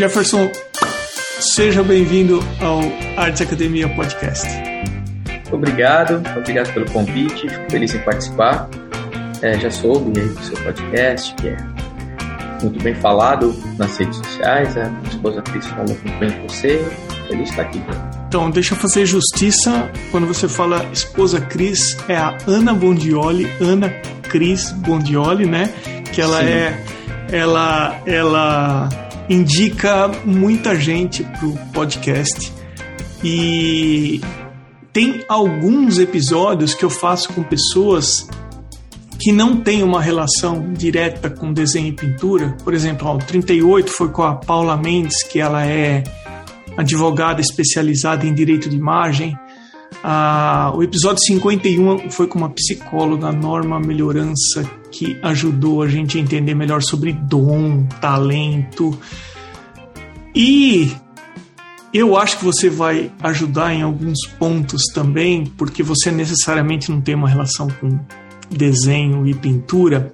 Jefferson, seja bem-vindo ao Artes Academia Podcast. Obrigado, obrigado pelo convite, fico feliz em participar. É, já soube aí do seu podcast, que é muito bem falado nas redes sociais. A minha esposa Cris falou muito bem com você. Feliz de estar aqui. Então, deixa eu fazer justiça. Quando você fala esposa Cris, é a Ana Bondioli, Ana Cris Bondioli, né? Que ela Sim. é. Ela, ela indica muita gente pro podcast. E tem alguns episódios que eu faço com pessoas que não têm uma relação direta com desenho e pintura. Por exemplo, o 38 foi com a Paula Mendes, que ela é advogada especializada em direito de imagem. Ah, o episódio 51 foi com uma psicóloga, Norma Melhorança, que ajudou a gente a entender melhor sobre dom, talento. E eu acho que você vai ajudar em alguns pontos também, porque você necessariamente não tem uma relação com desenho e pintura.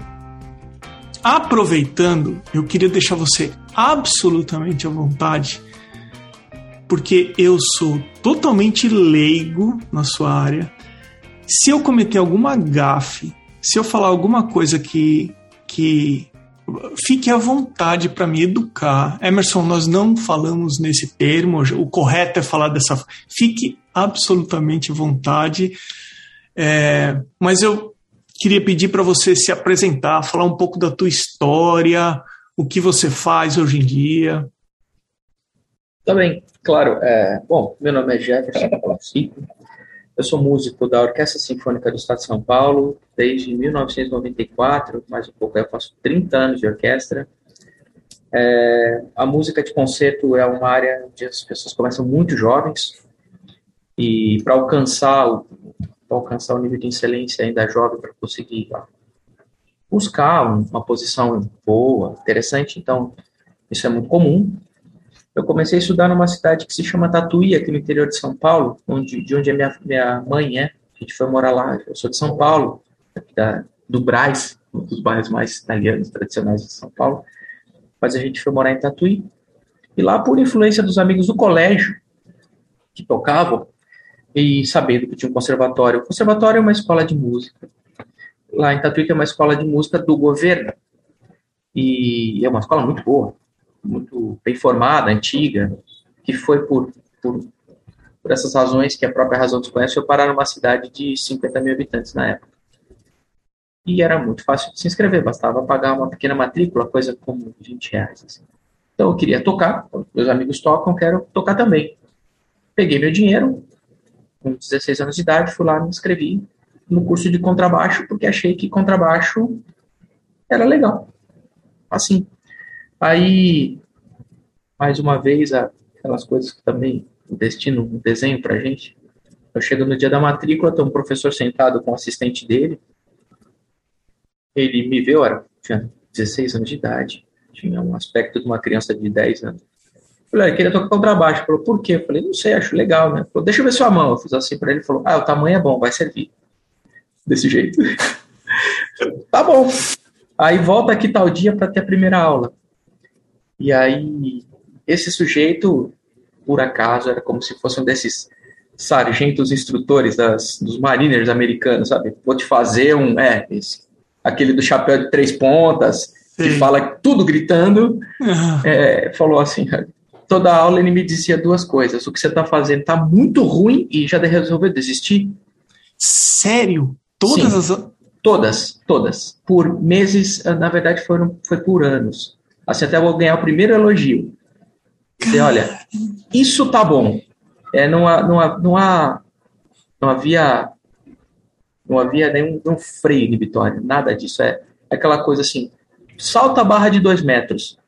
Aproveitando, eu queria deixar você absolutamente à vontade, porque eu sou totalmente leigo na sua área. Se eu cometer alguma gafe, se eu falar alguma coisa que, que fique à vontade para me educar. Emerson, nós não falamos nesse termo, o correto é falar dessa. Fique absolutamente à vontade. É, mas eu queria pedir para você se apresentar, falar um pouco da tua história, o que você faz hoje em dia. Também, tá claro. É, bom, meu nome é Jefferson Palacico, eu sou músico da Orquestra Sinfônica do Estado de São Paulo desde 1994, mais um pouco, eu faço 30 anos de orquestra. É, a música de concerto é uma área onde as pessoas começam muito jovens e para alcançar o alcançar o nível de excelência ainda jovem para conseguir buscar uma posição boa, interessante. Então, isso é muito comum eu comecei a estudar numa cidade que se chama Tatuí, aqui no interior de São Paulo, onde, de onde a minha, minha mãe é. A gente foi morar lá. Eu sou de São Paulo, da, do Braz, um dos bairros mais italianos, tradicionais de São Paulo. Mas a gente foi morar em Tatuí. E lá, por influência dos amigos do colégio, que tocavam, e sabendo que tinha um conservatório. O conservatório é uma escola de música. Lá em Tatuí, é uma escola de música do governo. E é uma escola muito boa muito bem formada, antiga, que foi por, por, por essas razões que a própria razão desconhece, foi parar numa cidade de 50 mil habitantes na época. E era muito fácil de se inscrever, bastava pagar uma pequena matrícula, coisa como 20 reais. Assim. Então eu queria tocar, meus amigos tocam, quero tocar também. Peguei meu dinheiro, com 16 anos de idade, fui lá me inscrevi no curso de contrabaixo, porque achei que contrabaixo era legal. Assim, Aí, mais uma vez, aquelas coisas que também o destino um desenho para gente. Eu chego no dia da matrícula, tem um professor sentado com o assistente dele. Ele me viu, era, tinha 16 anos de idade, tinha um aspecto de uma criança de 10 anos. Eu falei, ah, queria tocar contrabaixo. Ele falou, por quê? Eu falei, não sei, acho legal, né? Ele falou, deixa eu ver sua mão. Eu fiz assim para ele, ele falou, ah, o tamanho é bom, vai servir. Desse jeito. tá bom. Aí volta aqui tal dia para ter a primeira aula. E aí, esse sujeito, por acaso, era como se fosse um desses sargentos instrutores das, dos mariners americanos, sabe? Vou te fazer um. É, esse, aquele do chapéu de três pontas, Sim. que fala tudo gritando. É, falou assim: toda aula ele me dizia duas coisas. O que você está fazendo está muito ruim e já resolveu desistir. Sério? Todas Sim, as. Todas, todas. Por meses, na verdade, foram, foi por anos. Assim, até vou ganhar o primeiro elogio. Dizer, olha, isso tá bom. É, não, há, não, há, não, há, não havia não havia nenhum, nenhum freio inibitório, nada disso. É, é aquela coisa assim, salta a barra de dois metros.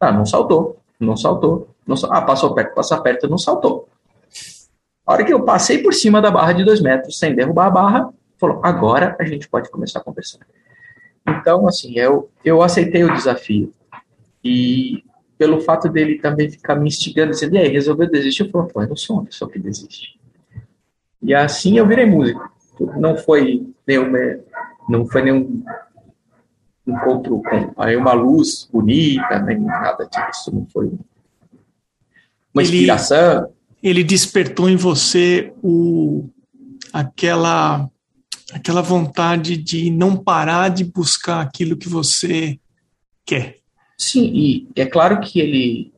Ah, não saltou, não saltou. Não, ah, passou perto, passa perto, não saltou. A hora que eu passei por cima da barra de dois metros, sem derrubar a barra, falou, agora a gente pode começar a conversar. Então, assim, eu, eu aceitei o desafio. E pelo fato dele também ficar me instigando, dizendo, e aí, resolveu desistir? Eu falei, pô, eu não sou uma pessoa que desiste. E assim eu virei músico. Não foi nenhum, não foi nenhum encontro com aí uma luz bonita, nem nada disso. Não foi uma ele, inspiração. Ele despertou em você o, aquela, aquela vontade de não parar de buscar aquilo que você quer. Sim, e é claro que ele,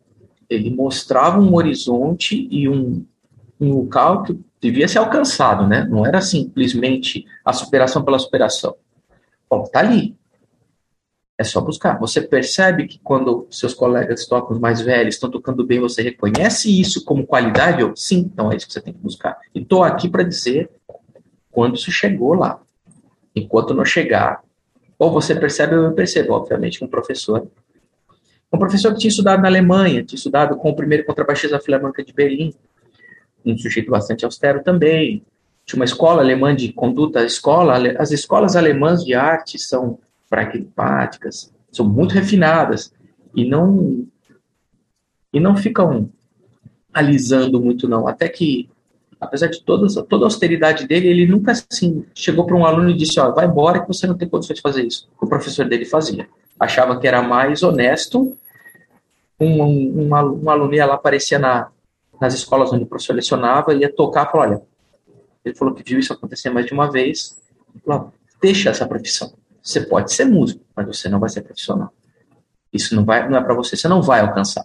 ele mostrava um horizonte e um, um local que devia ser alcançado, né? Não era simplesmente a superação pela superação. Bom, tá ali. É só buscar. Você percebe que quando seus colegas tocam, os mais velhos, estão tocando bem, você reconhece isso como qualidade? Ou sim, então é isso que você tem que buscar. E estou aqui para dizer quando isso chegou lá. Enquanto não chegar, ou você percebe ou eu percebo, obviamente, um professor. Um professor que tinha estudado na Alemanha, tinha estudado com o primeiro contrabaixista da Filarmônica de Berlim, um sujeito bastante austero também. Tinha uma escola alemã de conduta, escola, as escolas alemãs de arte são pragmáticas, são muito refinadas e não e não ficam alisando muito não, até que apesar de toda, a austeridade dele, ele nunca assim chegou para um aluno e disse, ó, vai embora que você não tem condições de fazer isso. O professor dele fazia. Achava que era mais honesto. Um, um, um, aluno, um aluno ia lá, aparecia na, nas escolas onde o professor lecionava, ia tocar, falou, olha, ele falou que viu isso acontecer mais de uma vez, falou, deixa essa profissão. Você pode ser músico, mas você não vai ser profissional. Isso não, vai, não é para você, você não vai alcançar.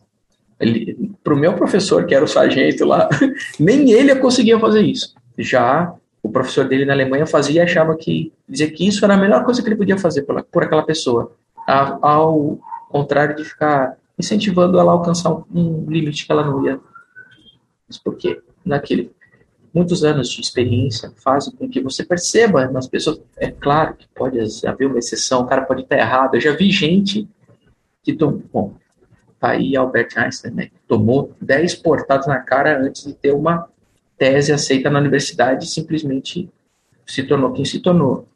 Para o meu professor, que era o sargento lá, nem ele conseguia fazer isso. Já o professor dele na Alemanha fazia e achava que, dizia que isso era a melhor coisa que ele podia fazer por, por aquela pessoa, ao contrário de ficar incentivando ela a alcançar um limite que ela não ia. Mas por quê? Naquele muitos anos de experiência fazem com que você perceba nas pessoas. É claro que pode haver uma exceção, o cara pode estar errado. Eu já vi gente que tomou. Bom, tá aí Albert Einstein, né? Tomou 10 portadas na cara antes de ter uma tese aceita na universidade e simplesmente se tornou quem se tornou.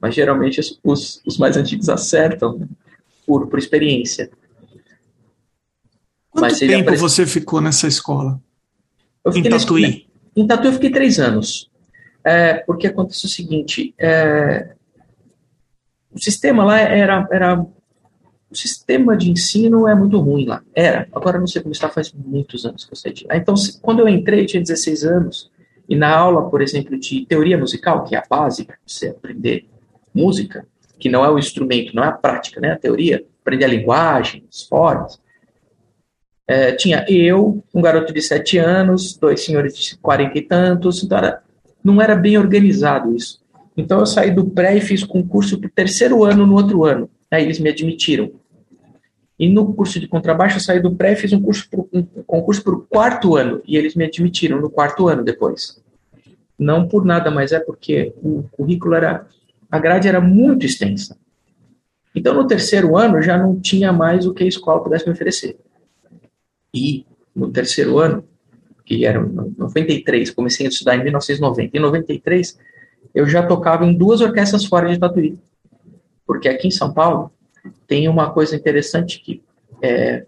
Mas geralmente os, os mais antigos acertam né? por, por experiência. Quanto Mas tempo você ficou nessa escola? em Tatuí? Em Tatu eu fiquei três anos. É, porque aconteceu o seguinte: é, o sistema lá era, era. O sistema de ensino é muito ruim lá. Era. Agora não sei como está, faz muitos anos que eu sei. Ah, então, se, quando eu entrei, eu tinha 16 anos. E na aula, por exemplo, de teoria musical, que é a base para você aprender música, que não é o instrumento, não é a prática, né? A teoria, aprender a linguagem, as formas. É, tinha eu, um garoto de sete anos, dois senhores de quarenta e tantos, então era, não era bem organizado isso. Então eu saí do pré e fiz concurso para o terceiro ano no outro ano. Aí eles me admitiram. E no curso de contrabaixo eu saí do pré e fiz um, curso pro, um concurso para o quarto ano. E eles me admitiram no quarto ano depois. Não por nada, mas é porque o currículo era. A grade era muito extensa. Então no terceiro ano já não tinha mais o que a escola pudesse me oferecer. E no terceiro ano, que era 93, comecei a estudar em 1990. Em 93, eu já tocava em duas orquestras fora de Tatuí. Porque aqui em São Paulo tem uma coisa interessante que é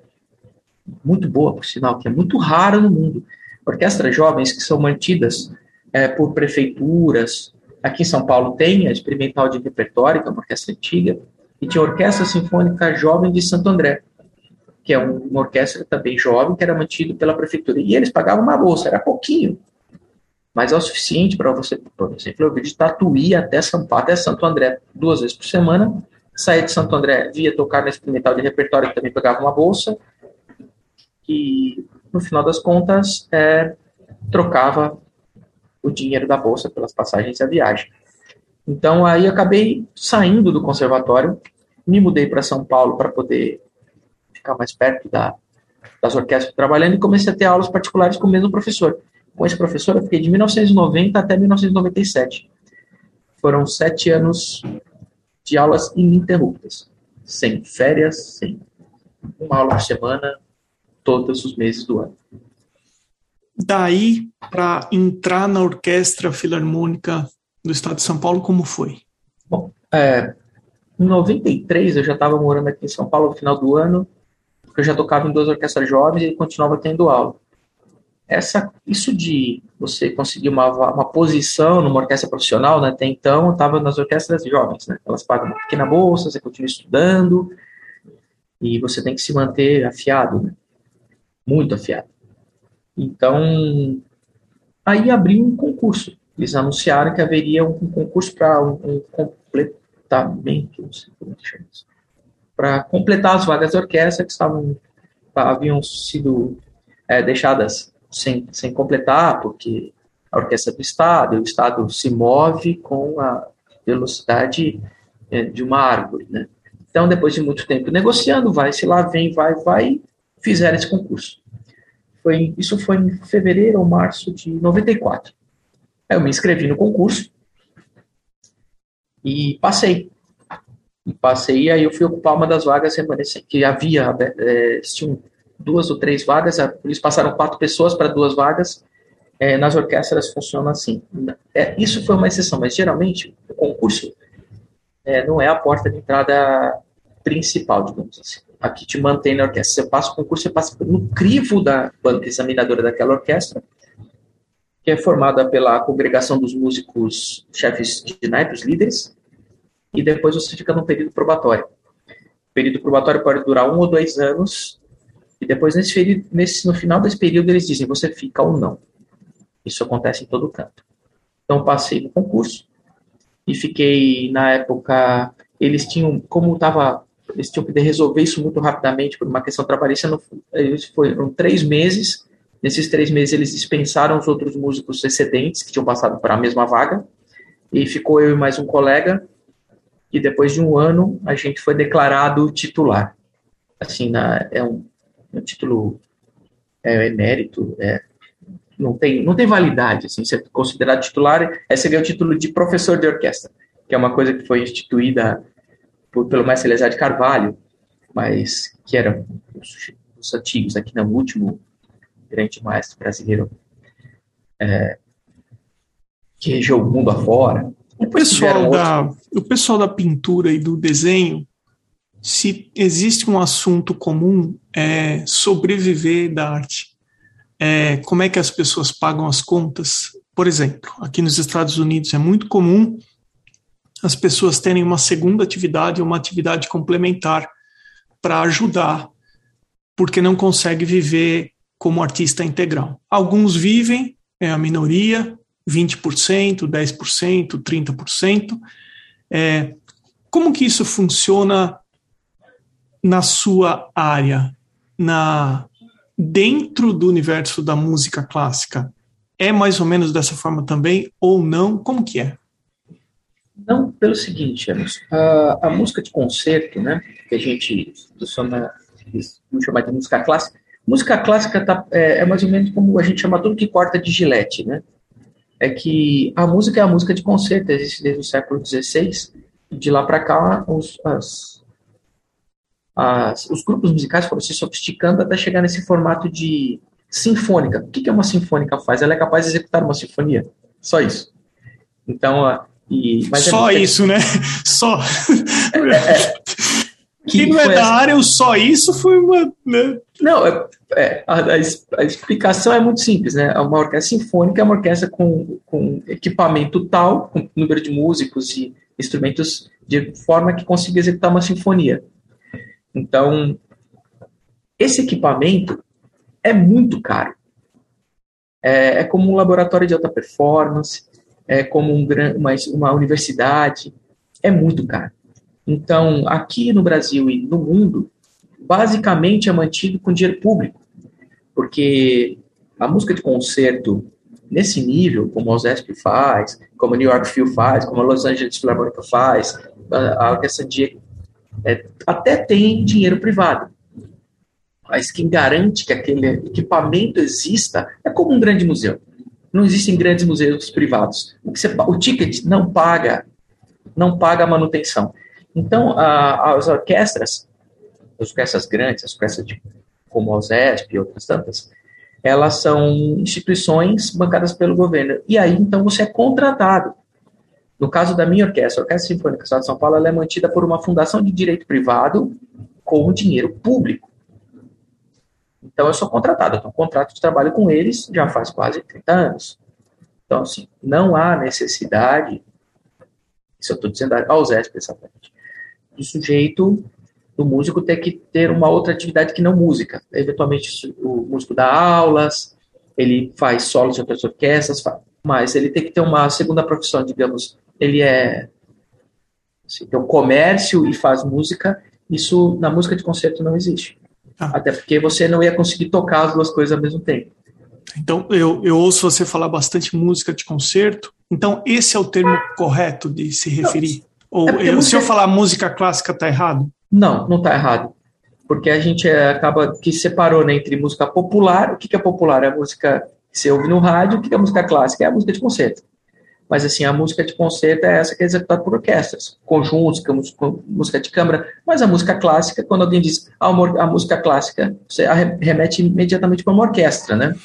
muito boa, por sinal, que é muito rara no mundo. Orquestras jovens que são mantidas é, por prefeituras. Aqui em São Paulo tem a Experimental de Repertório, que é uma orquestra antiga, e tinha a Orquestra Sinfônica Jovem de Santo André que é uma orquestra também jovem, que era mantido pela prefeitura. E eles pagavam uma bolsa, era pouquinho, mas é o suficiente para você, por exemplo, eu vi de Tatuí até São Paulo, até Santo André, duas vezes por semana, sair de Santo André, via tocar na experimental de repertório, que também pagava uma bolsa, e no final das contas, é, trocava o dinheiro da bolsa pelas passagens e a viagem. Então aí acabei saindo do conservatório, me mudei para São Paulo para poder ficar mais perto da, das orquestras trabalhando e comecei a ter aulas particulares com o mesmo professor. Com esse professor eu fiquei de 1990 até 1997. Foram sete anos de aulas ininterruptas, sem férias, sem uma aula por semana, todos os meses do ano. Daí, para entrar na Orquestra Filarmônica do Estado de São Paulo, como foi? Bom, é, em 93 eu já estava morando aqui em São Paulo no final do ano porque eu já tocava em duas orquestras jovens e continuava tendo aula. Essa, isso de você conseguir uma, uma posição numa orquestra profissional, né, até então eu estava nas orquestras jovens, né, elas pagam uma pequena bolsa, você continua estudando e você tem que se manter afiado, né, muito afiado. Então, aí abriu um concurso. Eles anunciaram que haveria um concurso para um, um, completamento, não sei como chama isso, para completar as vagas da orquestra que estavam haviam sido é, deixadas sem, sem completar, porque a orquestra do Estado, o Estado se move com a velocidade é, de uma árvore, né? Então, depois de muito tempo negociando, vai, se lá vem, vai, vai, fizeram esse concurso. Foi, isso foi em fevereiro ou março de 94. Aí eu me inscrevi no concurso e passei. Passei, aí eu fui ocupar uma das vagas remanescentes, que havia, é, tinham duas ou três vagas, eles passaram quatro pessoas para duas vagas, é, nas orquestras funciona assim. É, isso foi uma exceção, mas geralmente o concurso é, não é a porta de entrada principal, digamos assim. Aqui te mantém na orquestra. Você passa o concurso, você passa no crivo da banca examinadora daquela orquestra, que é formada pela congregação dos músicos chefes de naipes, líderes, e depois você fica num período probatório. O período probatório pode durar um ou dois anos, e depois, nesse, período, nesse, no final desse período, eles dizem você fica ou não. Isso acontece em todo canto. Então, passei no concurso, e fiquei, na época, eles tinham, como estava, eles tinham que resolver isso muito rapidamente por uma questão trabalhista, não, eles foram três meses, nesses três meses eles dispensaram os outros músicos excedentes que tinham passado para a mesma vaga, e ficou eu e mais um colega, e depois de um ano a gente foi declarado titular. Assim, na, é um, um título é, emérito, é, não tem, não tem validade, assim, ser considerado titular é você ganhar o título de professor de orquestra, que é uma coisa que foi instituída por, pelo mestre Elezar de Carvalho, mas que era os, os antigos, aqui no último grande maestro brasileiro é, que regeu o mundo afora. O pessoal, da, o pessoal da pintura e do desenho, se existe um assunto comum, é sobreviver da arte é, como é que as pessoas pagam as contas. Por exemplo, aqui nos Estados Unidos é muito comum as pessoas terem uma segunda atividade, uma atividade complementar para ajudar, porque não consegue viver como artista integral. Alguns vivem, é a minoria, 20%, 10%, 30%. É, como que isso funciona na sua área, na dentro do universo da música clássica é mais ou menos dessa forma também ou não? Como que é? Não, pelo seguinte, a, a música de concerto, né, que a gente chama, vamos chamar de música clássica, música clássica tá, é, é, mais ou menos como a gente chama tudo que corta de gilete, né? É que a música é a música de concerto, existe desde o século XVI, e de lá para cá os, as, as, os grupos musicais foram se sofisticando até chegar nesse formato de sinfônica. O que, que uma sinfônica faz? Ela é capaz de executar uma sinfonia. Só isso. Então, e, é só é isso, né? Só. É, é, Quem não é da essa... área, o só isso foi uma. Né? Não, é, é a, a, explicação é muito simples, né? Uma orquestra sinfônica é uma orquestra com, com equipamento tal, com número de músicos e instrumentos de forma que consiga executar uma sinfonia. Então, esse equipamento é muito caro. É, é como um laboratório de alta performance, é como um, uma, uma universidade, é muito caro. Então, aqui no Brasil e no mundo, basicamente é mantido com dinheiro público, porque a música de concerto nesse nível, como a OSESP faz, como a New York Phil faz, como a Los Angeles Philharmonic faz, a Orquestra é, até tem dinheiro privado. Mas quem garante que aquele equipamento exista é como um grande museu. Não existem grandes museus privados. O, você, o ticket não paga, não paga a manutenção. Então, a, as orquestras, as orquestras grandes, as orquestras de, como a OSESP e outras tantas, elas são instituições bancadas pelo governo. E aí, então, você é contratado no caso da minha orquestra, a Orquestra Sinfônica do Estado de São Paulo, ela é mantida por uma fundação de direito privado com dinheiro público. Então, eu sou contratado, eu tenho um contrato de trabalho com eles já faz quase 30 anos. Então, assim, não há necessidade, isso eu estou dizendo aos ESP, exatamente, do sujeito, do músico ter que ter uma outra atividade que não música. Eventualmente, o músico dá aulas, ele faz solos de outras orquestras, mas ele tem que ter uma segunda profissão, digamos. Ele é assim, tem um comércio e faz música. Isso na música de concerto não existe. Ah. Até porque você não ia conseguir tocar as duas coisas ao mesmo tempo. Então, eu, eu ouço você falar bastante música de concerto. Então, esse é o termo correto de se referir? Ou é eu, se eu falar música clássica, está errado? Não, não está errado. Porque a gente é, acaba que separou né, entre música popular. O que, que é popular? É a música que você ouve no rádio. O que, que é música clássica? É a música de concerto. Mas, assim, a música de concerto é essa que é executada por orquestras, conjuntos, música de câmara. Mas a música clássica, quando alguém diz ah, a música clássica, você remete imediatamente para uma orquestra, né?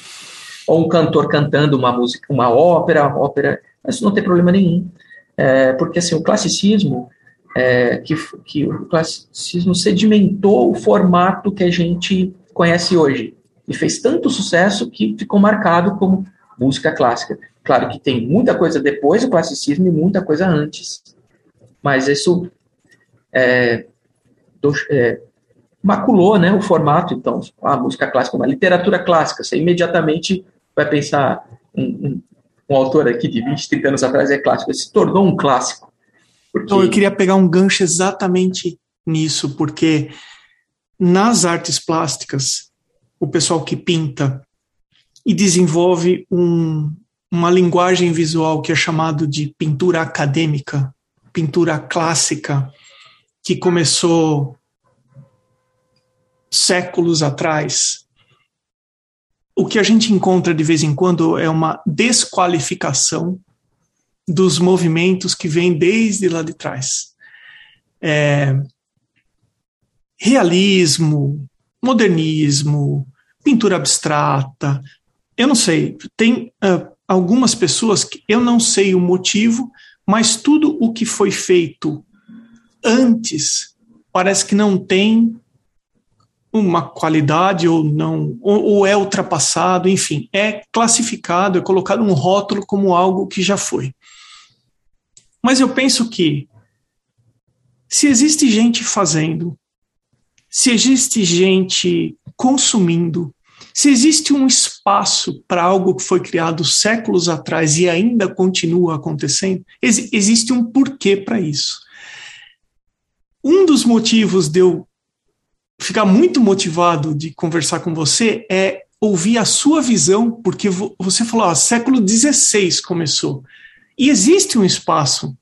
ou um cantor cantando uma música, uma ópera, ópera, isso não tem problema nenhum, é, porque assim o classicismo, é, que, que o classicismo sedimentou o formato que a gente conhece hoje e fez tanto sucesso que ficou marcado como música clássica. Claro que tem muita coisa depois do classicismo e muita coisa antes, mas isso é, do, é, maculou né, o formato, então, a música clássica, a literatura clássica, você imediatamente vai pensar, um, um, um, autor aqui de 20, 30 anos atrás é clássico, ele se tornou um clássico. Porque... Então, eu queria pegar um gancho exatamente nisso, porque nas artes plásticas, o pessoal que pinta e desenvolve um, uma linguagem visual que é chamado de pintura acadêmica, pintura clássica, que começou séculos atrás, o que a gente encontra de vez em quando é uma desqualificação dos movimentos que vêm desde lá de trás. É, realismo, modernismo, pintura abstrata, eu não sei, tem uh, algumas pessoas que eu não sei o motivo, mas tudo o que foi feito antes parece que não tem uma qualidade ou não, ou, ou, é ultrapassado, enfim, é classificado, é colocado um rótulo como algo que já foi. Mas eu penso que se existe gente fazendo, se existe gente consumindo, se existe um espaço para algo que foi criado séculos atrás e ainda continua acontecendo, ex existe um porquê para isso. Um dos motivos de eu ficar muito motivado de conversar com você é ouvir a sua visão, porque você falou, ó, século XVI começou. E existe um espaço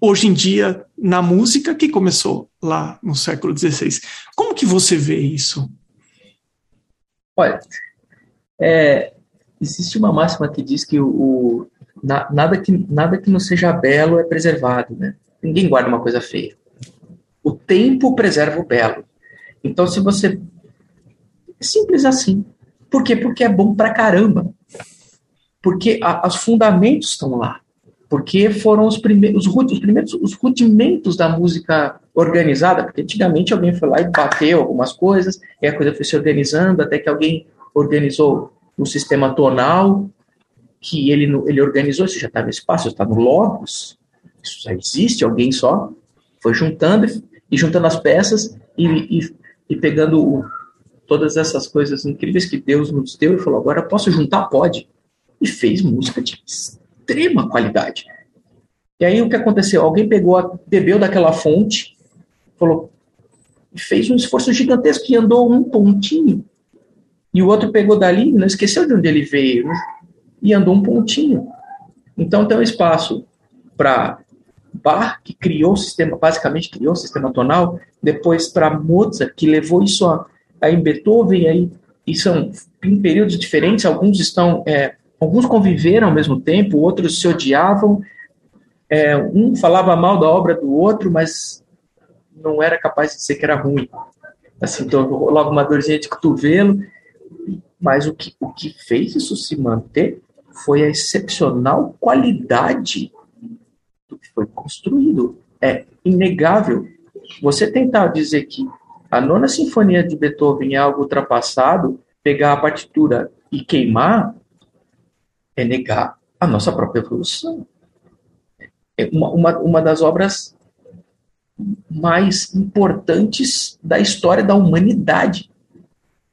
hoje em dia na música que começou lá no século XVI. Como que você vê isso? Olha, é, existe uma máxima que diz que o, o na, nada, que, nada que não seja belo é preservado, né? Ninguém guarda uma coisa feia. O tempo preserva o belo. Então, se você. É simples assim. Por quê? Porque é bom pra caramba. Porque a, os fundamentos estão lá. Porque foram os primeiros, os, os primeiros os rudimentos da música organizada, porque antigamente alguém foi lá e bateu algumas coisas, e a coisa foi se organizando, até que alguém organizou um sistema tonal, que ele, ele organizou, isso já está no espaço, está no Logos, isso já existe, alguém só foi juntando e juntando as peças e, e, e pegando o, todas essas coisas incríveis que Deus nos deu e falou: agora posso juntar? Pode. E fez música de extrema qualidade. E aí o que aconteceu? Alguém pegou, bebeu daquela fonte, falou, fez um esforço gigantesco e andou um pontinho. E o outro pegou dali, não esqueceu de onde ele veio, e andou um pontinho. Então tem um espaço para Bach, que criou o sistema, basicamente criou o sistema tonal, depois para Mozart, que levou isso a, a Beethoven, aí, e são em períodos diferentes, alguns estão, é, alguns conviveram ao mesmo tempo, outros se odiavam, é, um falava mal da obra do outro, mas não era capaz de dizer que era ruim. Assim, então logo uma dorzinha de cotovelo, mas o que, o que fez isso se manter foi a excepcional qualidade que foi construído. É inegável. Você tentar dizer que a nona sinfonia de Beethoven é algo ultrapassado, pegar a partitura e queimar, é negar a nossa própria evolução. É uma, uma, uma das obras mais importantes da história da humanidade.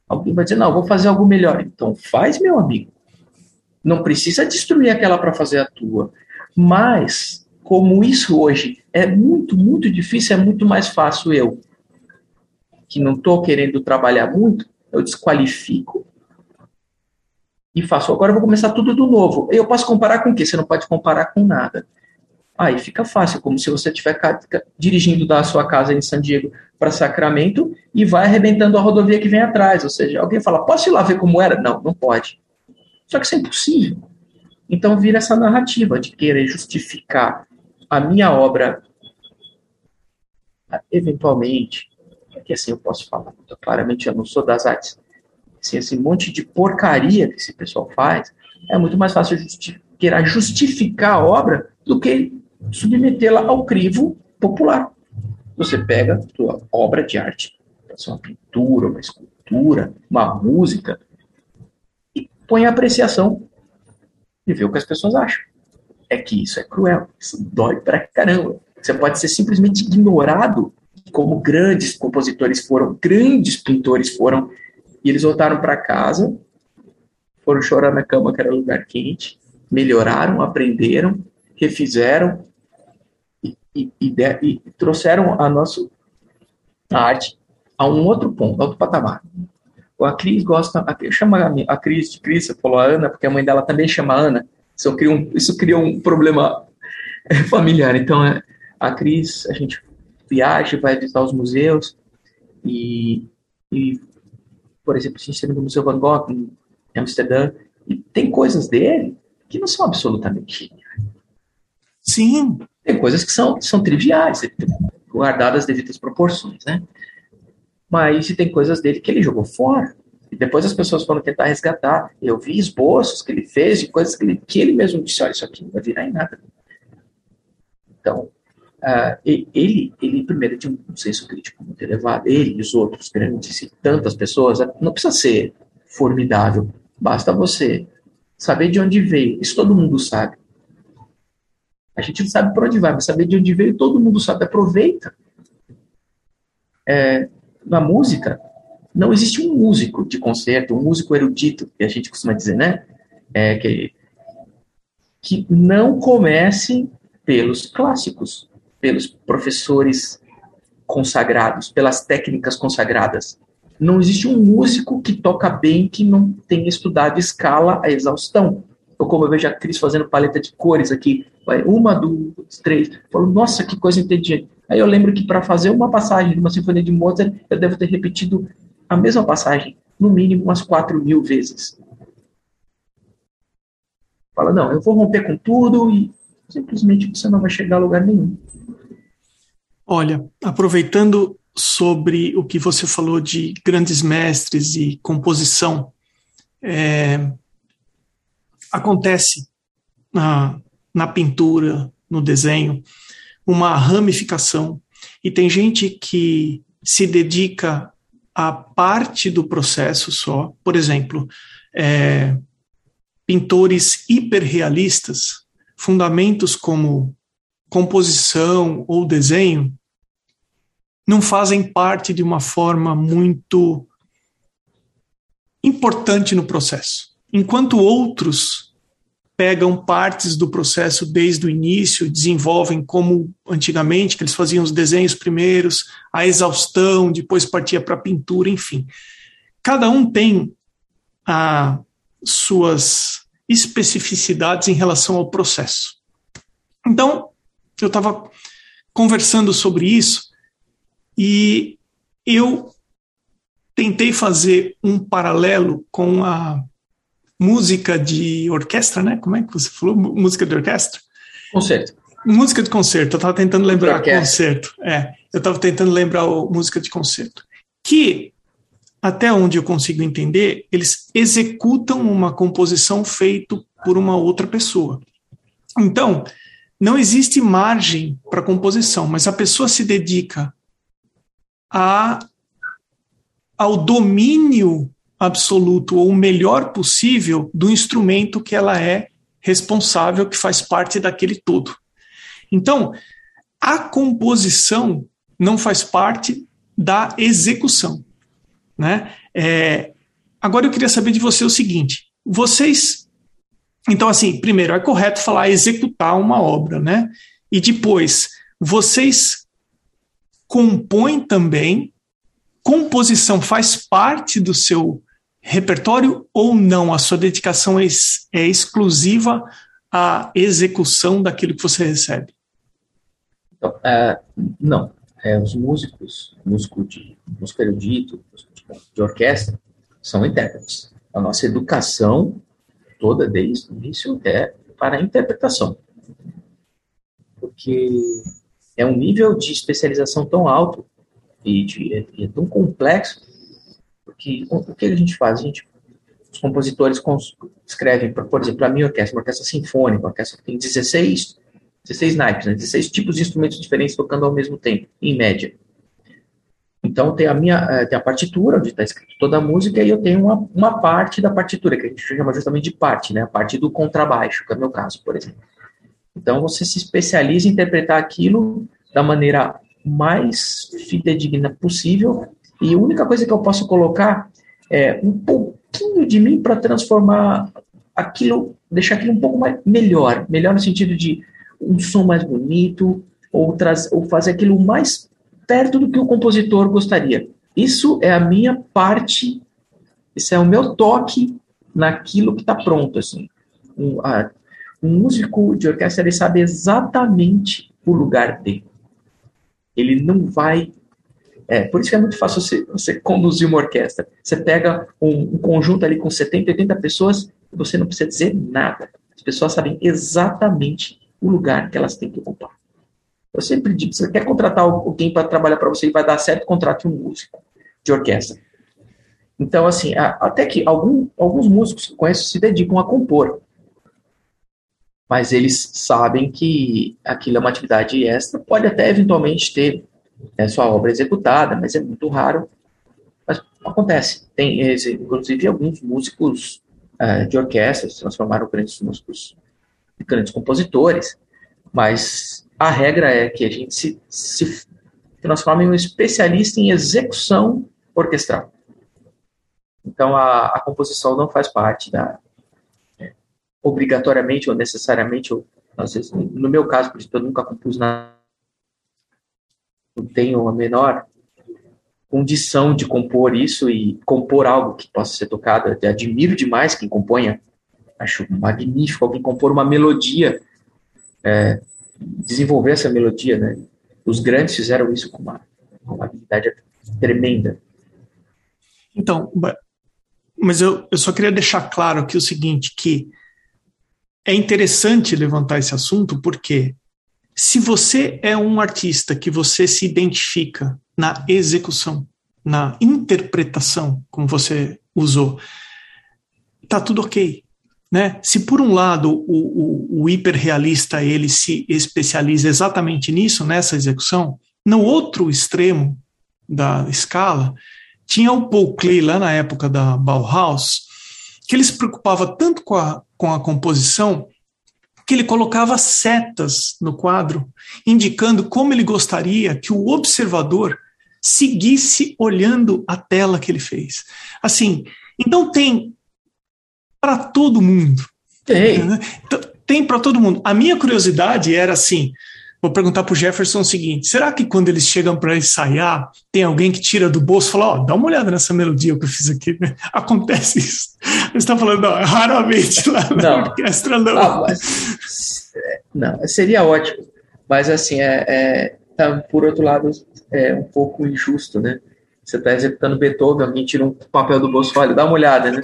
Alguém vai dizer, não, vou fazer algo melhor. Então faz, meu amigo. Não precisa destruir aquela para fazer a tua. Mas, como isso hoje é muito, muito difícil, é muito mais fácil eu, que não estou querendo trabalhar muito, eu desqualifico e faço. Agora eu vou começar tudo do novo. Eu posso comparar com o quê? Você não pode comparar com nada. Aí fica fácil, como se você estiver dirigindo da sua casa em San Diego para Sacramento e vai arrebentando a rodovia que vem atrás. Ou seja, alguém fala, posso ir lá ver como era? Não, não pode. Só que isso é impossível. Então vira essa narrativa de querer justificar a minha obra, eventualmente, é que assim eu posso falar muito claramente, eu não sou das artes, assim, esse monte de porcaria que esse pessoal faz, é muito mais fácil justi justificar a obra do que submetê-la ao crivo popular. Você pega a sua obra de arte, pode ser uma pintura, uma escultura, uma música, põe a apreciação e vê o que as pessoas acham. É que isso é cruel, isso dói pra caramba. Você pode ser simplesmente ignorado, como grandes compositores foram, grandes pintores foram, e eles voltaram para casa, foram chorar na cama, que era lugar quente, melhoraram, aprenderam, refizeram e, e, e, e trouxeram a nossa arte a um outro ponto, a outro patamar. A Cris gosta, chama a Cris de Cris, falou a Ana, porque a mãe dela também chama Ana. Isso criou um, isso criou um problema é, familiar. Então, é, a Cris, a gente viaja, vai visitar os museus e, e por exemplo, a gente tem no Museu Van Gogh em Amsterdã e tem coisas dele que não são absolutamente. Sim. Tem coisas que são, são triviais, guardadas as devidas proporções, né? mas tem coisas dele que ele jogou fora. E depois as pessoas foram tentar resgatar. Eu vi esboços que ele fez de coisas que ele, que ele mesmo disse: olha, isso aqui não vai virar em nada. Então, uh, ele, ele, primeiro, tinha um senso crítico muito elevado. Ele e os outros grandes e tantas pessoas, não precisa ser formidável. Basta você saber de onde veio. Isso todo mundo sabe. A gente não sabe para onde vai, mas saber de onde veio, todo mundo sabe. Aproveita. É, na música, não existe um músico de concerto, um músico erudito, que a gente costuma dizer, né? É, que, que não comece pelos clássicos, pelos professores consagrados, pelas técnicas consagradas. Não existe um músico que toca bem que não tenha estudado escala a exaustão. Ou como eu vejo a Cris fazendo paleta de cores aqui, vai uma, duas, três. Falo, nossa, que coisa inteligente. Aí eu lembro que para fazer uma passagem de uma sinfonia de Mozart, eu devo ter repetido a mesma passagem, no mínimo umas quatro mil vezes. Fala, não, eu vou romper com tudo e simplesmente você não vai chegar a lugar nenhum. Olha, aproveitando sobre o que você falou de grandes mestres e composição, é, acontece na, na pintura, no desenho, uma ramificação. E tem gente que se dedica a parte do processo só. Por exemplo, é, pintores hiperrealistas, fundamentos como composição ou desenho, não fazem parte de uma forma muito importante no processo. Enquanto outros pegam partes do processo desde o início, desenvolvem como antigamente, que eles faziam os desenhos primeiros, a exaustão, depois partia para a pintura, enfim. Cada um tem as suas especificidades em relação ao processo. Então, eu estava conversando sobre isso e eu tentei fazer um paralelo com a música de orquestra, né? Como é que você falou? Música de orquestra? Concerto. Música de concerto. Eu estava tentando lembrar concerto. É, eu estava tentando lembrar o música de concerto. Que, até onde eu consigo entender, eles executam uma composição feita por uma outra pessoa. Então, não existe margem para composição, mas a pessoa se dedica a, ao domínio absoluto ou o melhor possível do instrumento que ela é responsável, que faz parte daquele todo. Então, a composição não faz parte da execução. Né? É, agora eu queria saber de você o seguinte: vocês. Então, assim, primeiro, é correto falar executar uma obra, né? E depois, vocês compõem também, composição faz parte do seu repertório ou não? A sua dedicação é, é exclusiva à execução daquilo que você recebe? Então, é, não. É, os músicos, músico de músico erudito, de orquestra, são intérpretes. A nossa educação toda, desde o início, é para a interpretação. Porque é um nível de especialização tão alto e, de, é tão complexo, porque o que a gente faz? A gente, os compositores escrevem, por exemplo, a minha orquestra, uma orquestra sinfônica, uma orquestra que tem 16 16 naipes, né? 16 tipos de instrumentos diferentes tocando ao mesmo tempo, em média. Então tem a minha eh, tem a partitura, onde está escrito toda a música, e eu tenho uma, uma parte da partitura, que a gente chama justamente de parte, né? A parte do contrabaixo, que é o meu caso, por exemplo. Então você se especializa em interpretar aquilo da maneira mais fidedigna possível, e a única coisa que eu posso colocar é um pouquinho de mim para transformar aquilo, deixar aquilo um pouco mais melhor, melhor no sentido de um som mais bonito, ou, traz, ou fazer aquilo mais perto do que o compositor gostaria. Isso é a minha parte, isso é o meu toque naquilo que está pronto. Assim. Um, a, um músico de orquestra ele sabe exatamente o lugar dele. Ele não vai. É, por isso que é muito fácil você, você conduzir uma orquestra. Você pega um, um conjunto ali com 70, 80 pessoas e você não precisa dizer nada. As pessoas sabem exatamente o lugar que elas têm que ocupar. Eu sempre digo, você quer contratar alguém para trabalhar para você e vai dar certo, contrate um músico de orquestra. Então, assim, até que algum, alguns músicos que conheço se dedicam a compor. Mas eles sabem que aquilo é uma atividade extra, pode até eventualmente ter é, sua obra executada, mas é muito raro. Mas acontece. Tem, inclusive, alguns músicos uh, de orquestra se transformaram em grandes músicos grandes compositores, mas a regra é que a gente se, se transforma em um especialista em execução orquestral. Então, a, a composição não faz parte da. É, obrigatoriamente ou necessariamente, ou, às vezes, no meu caso, por exemplo, eu nunca compus nada. Não tenho a menor condição de compor isso e compor algo que possa ser tocado. Eu admiro demais quem componha acho magnífico alguém compor uma melodia, é, desenvolver essa melodia, né? Os grandes fizeram isso com uma, com uma habilidade tremenda. Então, mas eu, eu só queria deixar claro aqui o seguinte, que é interessante levantar esse assunto porque se você é um artista que você se identifica na execução, na interpretação, como você usou, tá tudo ok. Né? Se por um lado o, o, o hiperrealista ele se especializa exatamente nisso, nessa execução, no outro extremo da escala, tinha o Paul Klee lá na época da Bauhaus, que ele se preocupava tanto com a, com a composição que ele colocava setas no quadro, indicando como ele gostaria que o observador seguisse olhando a tela que ele fez. Assim, então tem para todo mundo. Tem. Né? Tem para todo mundo. A minha curiosidade era assim: vou perguntar para o Jefferson o seguinte: será que quando eles chegam para ensaiar, tem alguém que tira do bolso e fala: Ó, oh, dá uma olhada nessa melodia que eu fiz aqui? Acontece isso. Você está falando, não, raramente lá na não. orquestra, não. Ah, mas, não, seria ótimo. Mas, assim, é, é tá, por outro lado, é um pouco injusto, né? Você está executando Beethoven, alguém tira um papel do bolso e fala: dá uma olhada, né?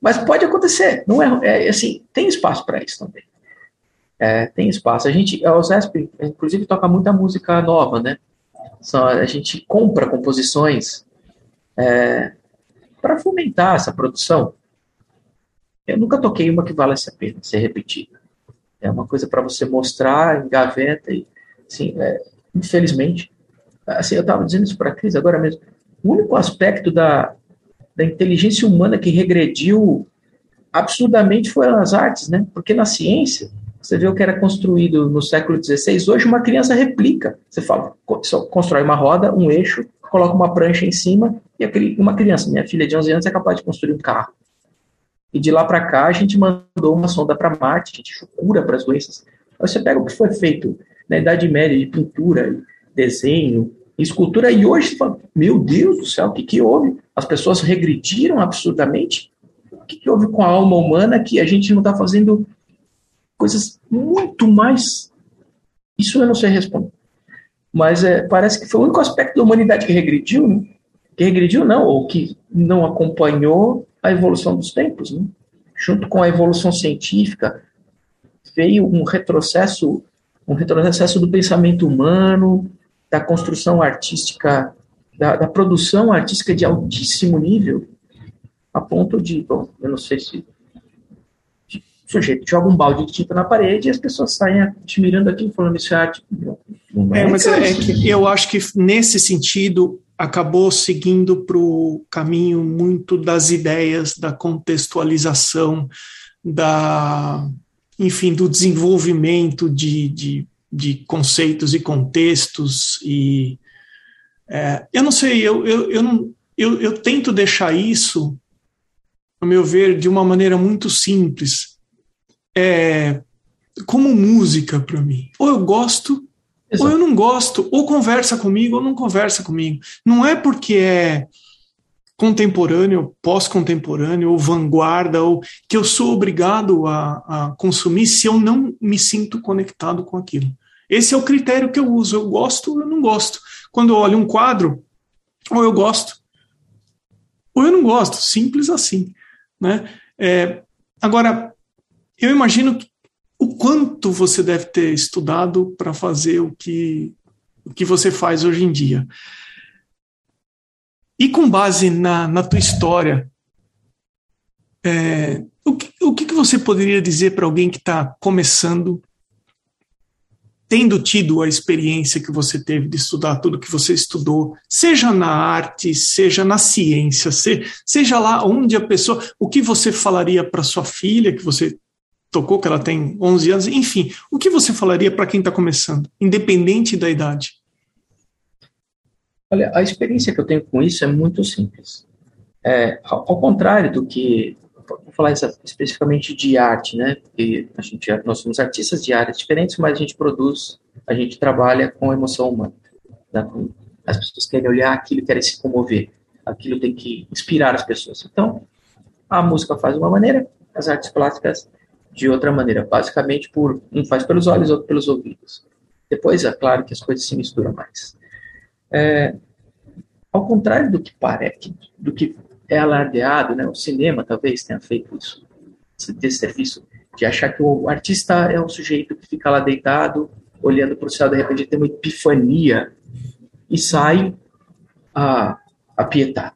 Mas pode acontecer, não é, é assim, tem espaço para isso também. É, tem espaço. A gente, a OSESP, inclusive, toca muita música nova, né? Só, a gente compra composições é, para fomentar essa produção. Eu nunca toquei uma que valesse a pena ser repetida. É uma coisa para você mostrar em gaveta e, assim, é, infelizmente, assim, eu estava dizendo isso para a Cris agora mesmo. O único aspecto da, da inteligência humana que regrediu absurdamente foram as artes, né? Porque na ciência, você vê o que era construído no século XVI, hoje uma criança replica. Você fala, constrói uma roda, um eixo, coloca uma prancha em cima E uma criança, minha filha de 11 anos, é capaz de construir um carro. E de lá para cá, a gente mandou uma sonda para Marte, a gente cura para as doenças. Aí você pega o que foi feito na Idade Média de pintura, desenho, escultura, e hoje você fala, meu Deus do céu, o que, que houve? As pessoas regrediram absurdamente? O que, que houve com a alma humana que a gente não está fazendo coisas muito mais. Isso eu não sei responder. Mas é, parece que foi o único aspecto da humanidade que regrediu, né? que regrediu não, ou que não acompanhou a evolução dos tempos. Né? Junto com a evolução científica, veio um retrocesso, um retrocesso do pensamento humano, da construção artística, da, da produção artística de altíssimo nível, a ponto de, bom, eu não sei se o sujeito joga um balde de tinta na parede e as pessoas saem admirando aquilo, falando isso é arte. É, é mas é, é que eu acho que nesse sentido acabou seguindo para o caminho muito das ideias, da contextualização, da, enfim, do desenvolvimento de, de, de conceitos e contextos e é, eu não sei, eu, eu, eu, não, eu, eu tento deixar isso, no meu ver, de uma maneira muito simples, é, como música para mim. Ou eu gosto Exato. Ou eu não gosto, ou conversa comigo, ou não conversa comigo. Não é porque é contemporâneo, pós-contemporâneo, ou vanguarda, ou que eu sou obrigado a, a, consumir se eu não me sinto conectado com aquilo. Esse é o critério que eu uso. Eu gosto ou eu não gosto. Quando eu olho um quadro, ou eu gosto, ou eu não gosto. Simples assim. Né? É, agora, eu imagino o quanto você deve ter estudado para fazer o que, o que você faz hoje em dia. E com base na, na tua história, é, o, que, o que você poderia dizer para alguém que está começando, tendo tido a experiência que você teve de estudar tudo que você estudou, seja na arte, seja na ciência, seja lá onde a pessoa, o que você falaria para sua filha que você tocou, que ela tem 11 anos, enfim, o que você falaria para quem está começando, independente da idade? Olha, a experiência que eu tenho com isso é muito simples. É, ao contrário do que, vou falar especificamente de arte, né? Porque a gente, nós somos artistas de áreas diferentes, mas a gente produz, a gente trabalha com emoção humana. Né? As pessoas querem olhar aquilo, querem se comover. Aquilo tem que inspirar as pessoas. Então, a música faz de uma maneira, as artes plásticas de outra maneira, basicamente por um faz pelos olhos, outro pelos ouvidos. Depois, é claro que as coisas se misturam mais. É, ao contrário do que parece, do que é alardeado, né, o cinema talvez tenha feito isso, esse serviço de achar que o artista é um sujeito que fica lá deitado, olhando para o céu, de repente tem uma epifania e sai a, a Pietà,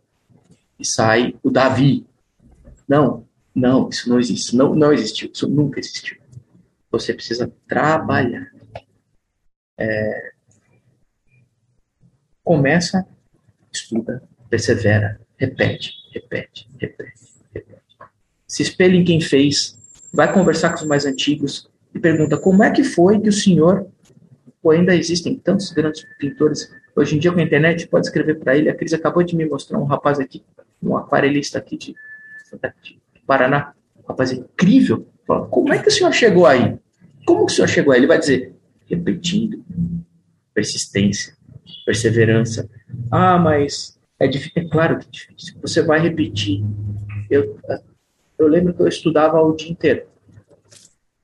e sai o Davi. Não, não, isso não existe. Não, não existiu. Isso nunca existiu. Você precisa trabalhar. É... Começa, estuda, persevera, repete, repete, repete, repete. Se espelha em quem fez, vai conversar com os mais antigos e pergunta como é que foi que o senhor, ou ainda existem tantos grandes pintores, hoje em dia com a internet, pode escrever para ele, a Cris acabou de me mostrar um rapaz aqui, um aquarelista aqui de, de Paraná. Rapaz, é incrível. Fala, como é que o senhor chegou aí? Como que o senhor chegou aí? Ele vai dizer, repetindo, persistência, perseverança. Ah, mas é. É claro que é difícil. Você vai repetir. Eu, eu lembro que eu estudava o dia inteiro.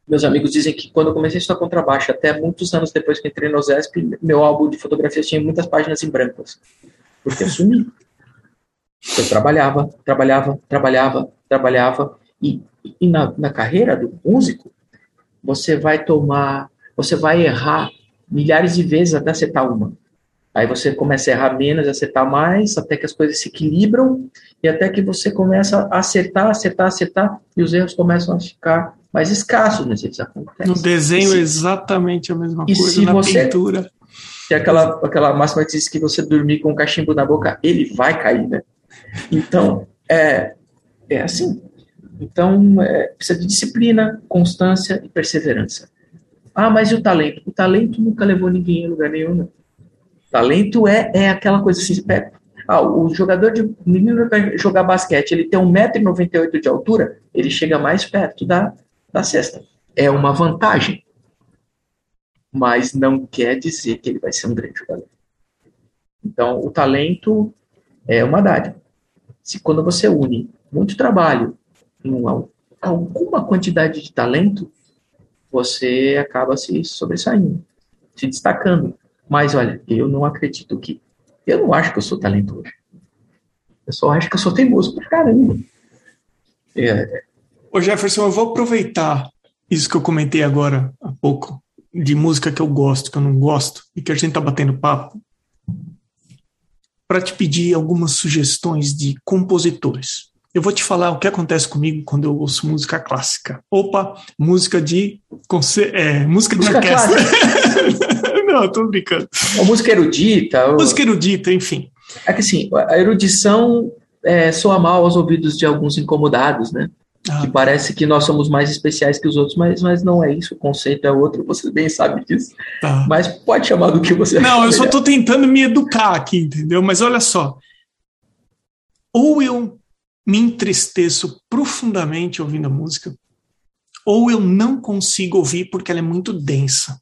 Meus amigos dizem que quando eu comecei a estudar contrabaixo, até muitos anos depois que entrei no ZESP, meu álbum de fotografias tinha muitas páginas em brancas. Porque eu sumi. Eu trabalhava, trabalhava, trabalhava, trabalhava. E, e na, na carreira do músico, você vai tomar, você vai errar milhares de vezes até acertar uma. Aí você começa a errar menos, acertar mais, até que as coisas se equilibram e até que você começa a acertar, acertar, acertar e os erros começam a ficar mais escassos mas eles acontecem. No desenho é exatamente a mesma e coisa, na você, pintura. Tem aquela, aquela máxima que diz que você dormir com um cachimbo na boca, ele vai cair, né? Então, é, é assim. Então, é, precisa de disciplina, constância e perseverança. Ah, mas e o talento? O talento nunca levou ninguém a lugar nenhum. Não. Talento é, é aquela coisa assim, Ah, o jogador de menino para jogar basquete, ele tem 1,98m de altura, ele chega mais perto da, da cesta. É uma vantagem. Mas não quer dizer que ele vai ser um grande jogador. Então, o talento é uma dádiva. Se quando você une muito trabalho em uma, alguma quantidade de talento, você acaba se sobressaindo, se destacando. Mas olha, eu não acredito que. Eu não acho que eu sou talentoso. Eu só acho que eu sou teimoso pra caramba. É. Ô Jefferson, eu vou aproveitar isso que eu comentei agora há pouco, de música que eu gosto, que eu não gosto, e que a gente tá batendo papo, para te pedir algumas sugestões de compositores. Eu vou te falar o que acontece comigo quando eu ouço música clássica. Opa, música de é, música de música orquestra. Não, tô brincando. Ou música erudita. Ou... Música erudita, enfim. É que assim, a erudição é, soa mal aos ouvidos de alguns incomodados, né? Ah. Que parece que nós somos mais especiais que os outros, mas, mas não é isso, o conceito é outro, você bem sabe disso. Tá. Mas pode chamar do que você Não, eu só estou tentando me educar aqui, entendeu? Mas olha só. Ou eu me entristeço profundamente ouvindo a música, ou eu não consigo ouvir porque ela é muito densa.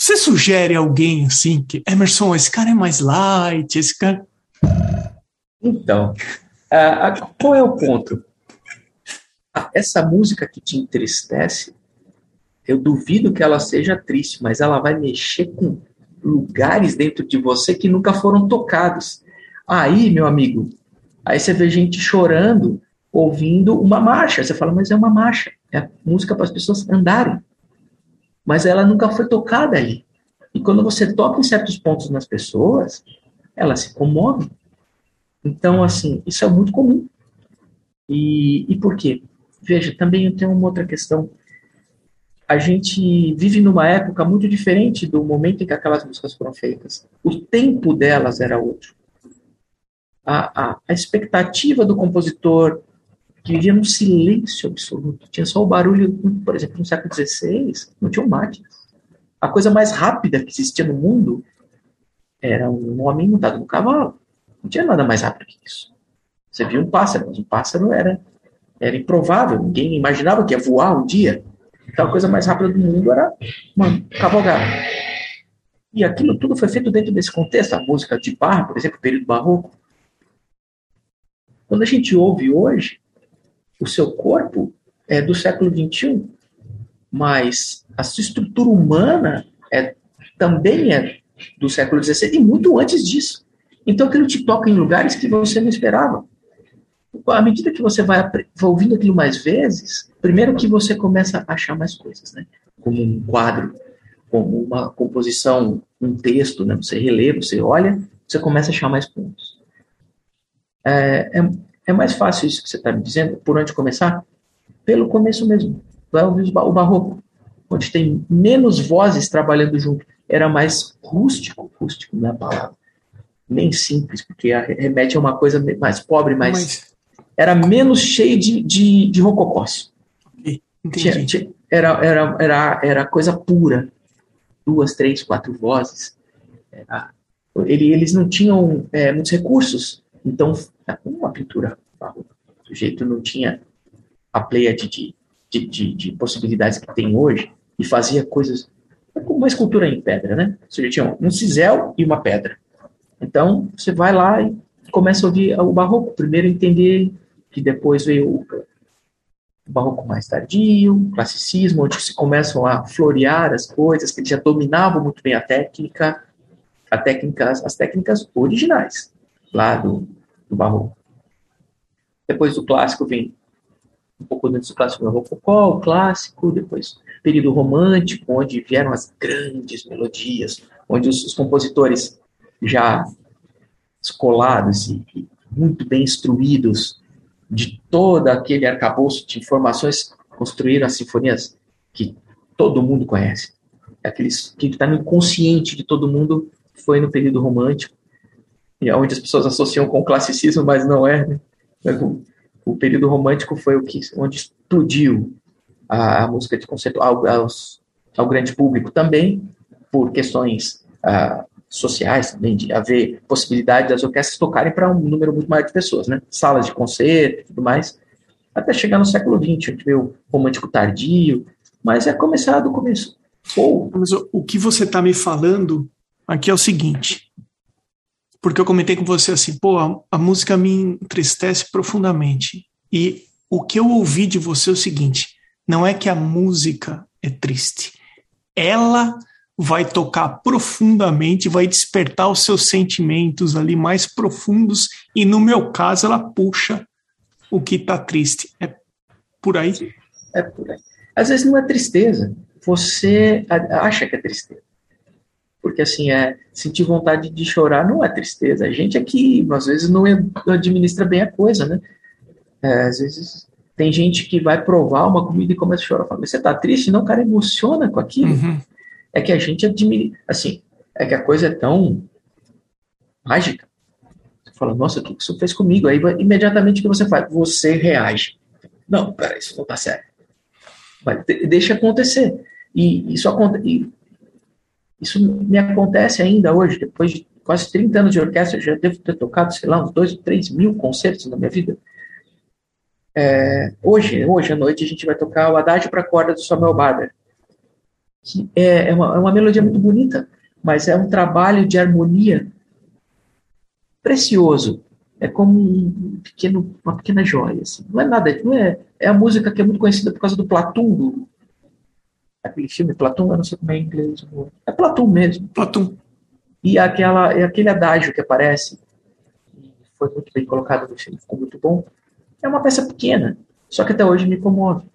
Você sugere alguém assim que Emerson, esse cara é mais light, esse cara. Então, qual é o ponto? Essa música que te entristece, eu duvido que ela seja triste, mas ela vai mexer com lugares dentro de você que nunca foram tocados. Aí, meu amigo, aí você vê gente chorando, ouvindo uma marcha. Você fala, mas é uma marcha, é música para as pessoas andarem mas ela nunca foi tocada ali. E quando você toca em certos pontos nas pessoas, ela se comove. Então, assim, isso é muito comum. E, e por quê? Veja, também eu tenho uma outra questão. A gente vive numa época muito diferente do momento em que aquelas músicas foram feitas. O tempo delas era outro. A, a, a expectativa do compositor, que vivia num silêncio absoluto. Tinha só o barulho, por exemplo, no século XVI, não tinham máquinas. A coisa mais rápida que existia no mundo era um homem montado no cavalo. Não tinha nada mais rápido que isso. Você via um pássaro, mas um pássaro era, era improvável. Ninguém imaginava que ia voar um dia. Então a coisa mais rápida do mundo era uma cavalgada. E aquilo tudo foi feito dentro desse contexto. A música de Bach, por exemplo, período barroco. Quando a gente ouve hoje, o seu corpo é do século XXI, mas a sua estrutura humana é, também é do século XVI e muito antes disso. Então aquilo te toca em lugares que você não esperava. À medida que você vai, ouvindo aquilo mais vezes, primeiro que você começa a achar mais coisas, né? Como um quadro, como uma composição, um texto, né? Você relê, você olha, você começa a achar mais pontos. É, é, é mais fácil isso que você está me dizendo, por onde começar? Pelo começo mesmo. Vai ouvir o barroco, onde tem menos vozes trabalhando junto. Era mais rústico, rústico não é a palavra, nem simples, porque a remete a uma coisa mais pobre, mas, mas... era menos cheio de, de, de rococós. Tinha, tinha, era, era, era, era coisa pura. Duas, três, quatro vozes. Era, ele, eles não tinham é, muitos recursos então, uma pintura barroca. O sujeito não tinha a pleia de, de, de, de, possibilidades que tem hoje e fazia coisas como uma escultura em pedra, né? Ou seja, tinha um cisel e uma pedra. Então, você vai lá e começa a ouvir o barroco. Primeiro entender que depois veio o barroco mais tardio, o classicismo, onde se começam a florear as coisas, que já dominavam muito bem a técnica, a técnicas, as técnicas originais lá do, do barroco. Depois do clássico vem um pouco antes do clássico, o rococó, o clássico, depois período romântico, onde vieram as grandes melodias, onde os, os compositores já escolados e, e, muito bem instruídos de todo aquele arcabouço de informações construíram as sinfonias que todo mundo conhece. Aqueles que está no inconsciente de todo mundo foi no período romântico e é onde as pessoas associam com o classicismo, mas não é. Né? O, o, período romântico foi o que onde explodiu a, música de conceito ao, aos, ao grande público também por questões uh, sociais também, de haver possibilidade das orquestras tocarem para um número muito maior de pessoas, né? Salas de concerto e tudo mais, até chegar no século XX, a gente vê o romântico tardio, mas é começar do começo. Mas o que você está me falando aqui é o seguinte, porque eu comentei com você assim, pô, a, a música me entristece profundamente, e o que eu ouvi de você é o seguinte, não é que a música é triste, ela vai tocar profundamente, vai despertar os seus sentimentos ali mais profundos, e no meu caso ela puxa o que está triste. É por aí? É por aí. Às vezes não é tristeza, você acha que é tristeza. Porque assim, é sentir vontade de chorar não é tristeza. A gente aqui, às vezes, não administra bem a coisa, né? É, às vezes tem gente que vai provar uma comida e começa a chorar. Fala, você tá triste? Não, o cara emociona com aquilo. Uhum é que a gente administra, assim, é que a coisa é tão mágica. Você fala, nossa, o que isso fez comigo? Aí imediatamente o que você faz? Você reage. Não, pera, isso não tá certo. Mas deixa acontecer. E isso, e isso me acontece ainda hoje, depois de quase 30 anos de orquestra, já devo ter tocado, sei lá, uns 2 ou 3 mil concertos na minha vida. É, hoje, hoje à noite, a gente vai tocar o Adágio para corda do Samuel Bader que é, é, uma, é uma melodia muito bonita, mas é um trabalho de harmonia precioso. É como um pequeno, uma pequena joia. Assim. Não é nada, não é, é a música que é muito conhecida por causa do Platum, do, aquele filme Platum, eu não sei como é em inglês. É Platum mesmo. Platum. E aquela, é aquele adágio que aparece, foi muito bem colocado no filme, ficou muito bom. É uma peça pequena, só que até hoje me comove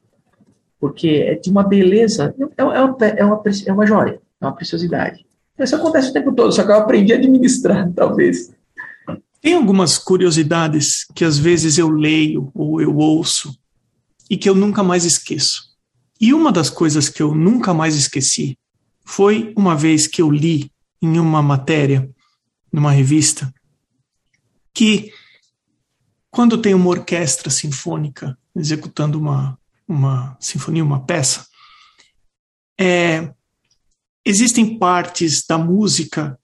porque é de uma beleza, é, é uma, é uma, é uma joia, é uma preciosidade. Isso acontece o tempo todo, só que eu aprendi a administrar, talvez. Tem algumas curiosidades que às vezes eu leio ou eu ouço e que eu nunca mais esqueço. E uma das coisas que eu nunca mais esqueci foi uma vez que eu li em uma matéria, numa revista, que quando tem uma orquestra sinfônica executando uma, uma sinfonia, uma peça, é, existem partes da música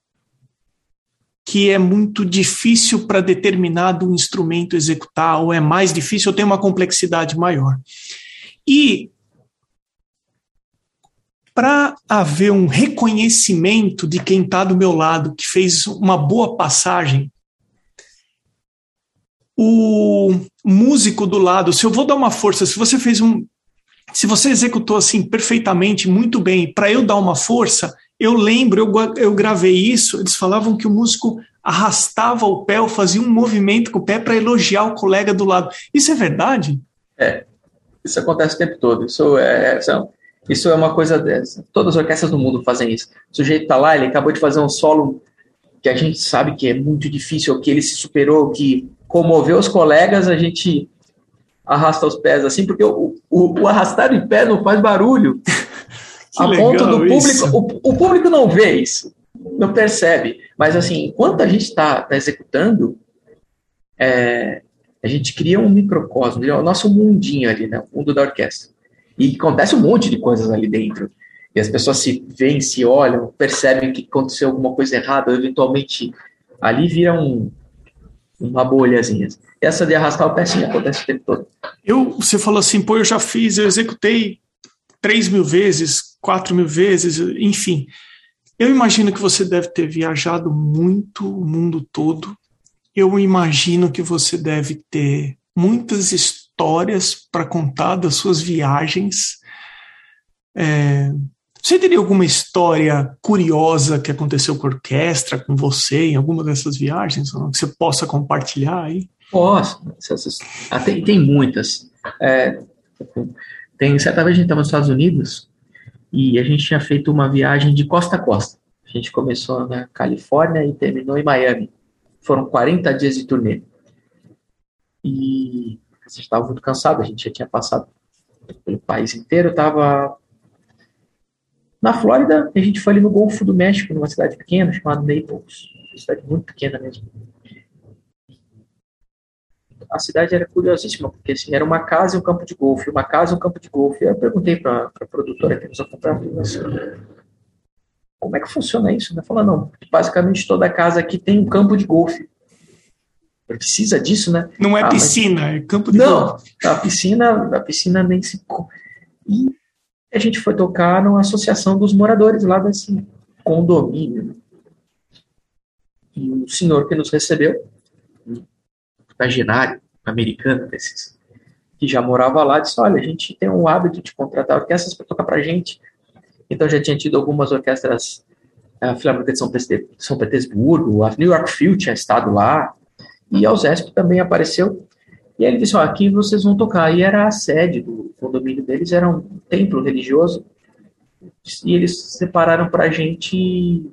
que é muito difícil para determinado instrumento executar, ou é mais difícil, ou tem uma complexidade maior. E para haver um reconhecimento de quem está do meu lado, que fez uma boa passagem, o músico do lado, se eu vou dar uma força, se você fez um. Se você executou assim perfeitamente, muito bem, para eu dar uma força, eu lembro, eu, eu gravei isso, eles falavam que o músico arrastava o pé ou fazia um movimento com o pé para elogiar o colega do lado. Isso é verdade? É, isso acontece o tempo todo. Isso é, isso é uma coisa dessa. Todas as orquestras do mundo fazem isso. O sujeito está lá, ele acabou de fazer um solo que a gente sabe que é muito difícil, que ele se superou, que comover os colegas, a gente arrasta os pés assim, porque o, o, o arrastar de pé não faz barulho. a ponto do público. O, o, público não vê isso, não percebe. Mas assim, enquanto a gente está tá executando, é, a gente cria um microcosmo, é o nosso mundinho ali, né? O mundo da orquestra. E acontece um monte de coisas ali dentro. E as pessoas se veem, se olham, percebem que aconteceu alguma coisa errada, eventualmente ali vira um, uma bolhazinha. Essa de arrastar o pé sim acontece o tempo todo. Eu, você falou assim, pô, eu já fiz, eu executei três mil vezes, quatro mil vezes, enfim. Eu imagino que você deve ter viajado muito o mundo todo. Eu imagino que você deve ter muitas histórias para contar das suas viagens. É, você teria alguma história curiosa que aconteceu com a orquestra, com você, em alguma dessas viagens, que você possa compartilhar aí? Posso. Ah, tem, tem muitas. É, tem, certa vez a gente estava nos Estados Unidos e a gente tinha feito uma viagem de costa a costa. A gente começou na Califórnia e terminou em Miami. Foram 40 dias de turnê. E a gente estava muito cansado, a gente já tinha passado pelo país inteiro, estava na Flórida, a gente foi ali no Golfo do México, numa cidade pequena chamada Naples, uma cidade muito pequena mesmo. A cidade era curiosíssima, porque assim, era uma casa e um campo de golfe, uma casa e um campo de golfe. Eu perguntei para a produtora que nos acompanhava, como é que funciona isso? Né? Fala, não, basicamente toda casa aqui tem um campo de golfe. Precisa disso, né? Não é ah, piscina, mas... é campo de não, a piscina, a piscina nem se. E a gente foi tocar numa associação dos moradores lá desse condomínio. E o senhor que nos recebeu, um americano desses, que já morava lá, disse: Olha, a gente tem um hábito de contratar orquestras para tocar para gente. Então já tinha tido algumas orquestras, a Filarmônica de São, São Petersburgo, a New York Phil tinha estado lá, e a USESP também apareceu. E aí ele disse: oh, aqui vocês vão tocar. E era a sede do condomínio deles, era um templo religioso. E eles separaram para a gente.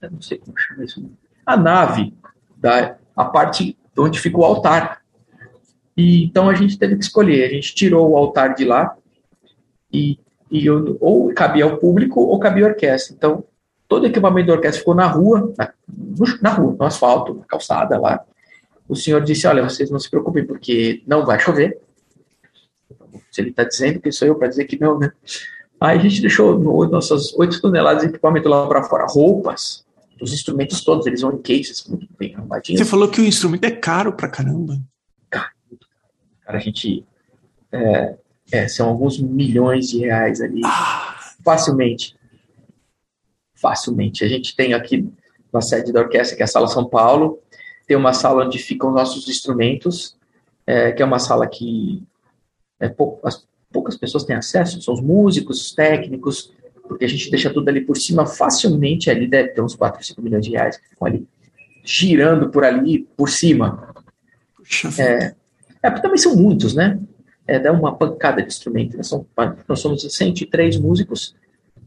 Eu não sei como chama isso. A nave, da, a parte onde fica o altar. E, então a gente teve que escolher. A gente tirou o altar de lá e, e eu, ou cabia ao público ou cabia à orquestra. Então todo o equipamento da orquestra ficou na rua, na, na rua, no asfalto, na calçada lá. O senhor disse: Olha, vocês não se preocupem, porque não vai chover. Se ele está dizendo, que sou eu para dizer que não, né? Aí a gente deixou nossas 8 toneladas de equipamento lá para fora, roupas, os instrumentos todos, eles vão em cases muito bem arrumadinhos. Você falou que o instrumento é caro pra caramba. Cara, cara a gente. É, é, são alguns milhões de reais ali. Ah. Facilmente. Facilmente. A gente tem aqui na sede da orquestra, que é a Sala São Paulo, tem uma sala onde ficam nossos instrumentos, é, que é uma sala que é, pou, as, poucas pessoas têm acesso, são os músicos, os técnicos, porque a gente deixa tudo ali por cima facilmente, ali deve ter uns 4, 5 milhões de reais que ficam ali girando por ali, por cima. É, é, também são muitos, né? É, dá uma pancada de instrumentos. Nós, somos, nós somos 103 músicos.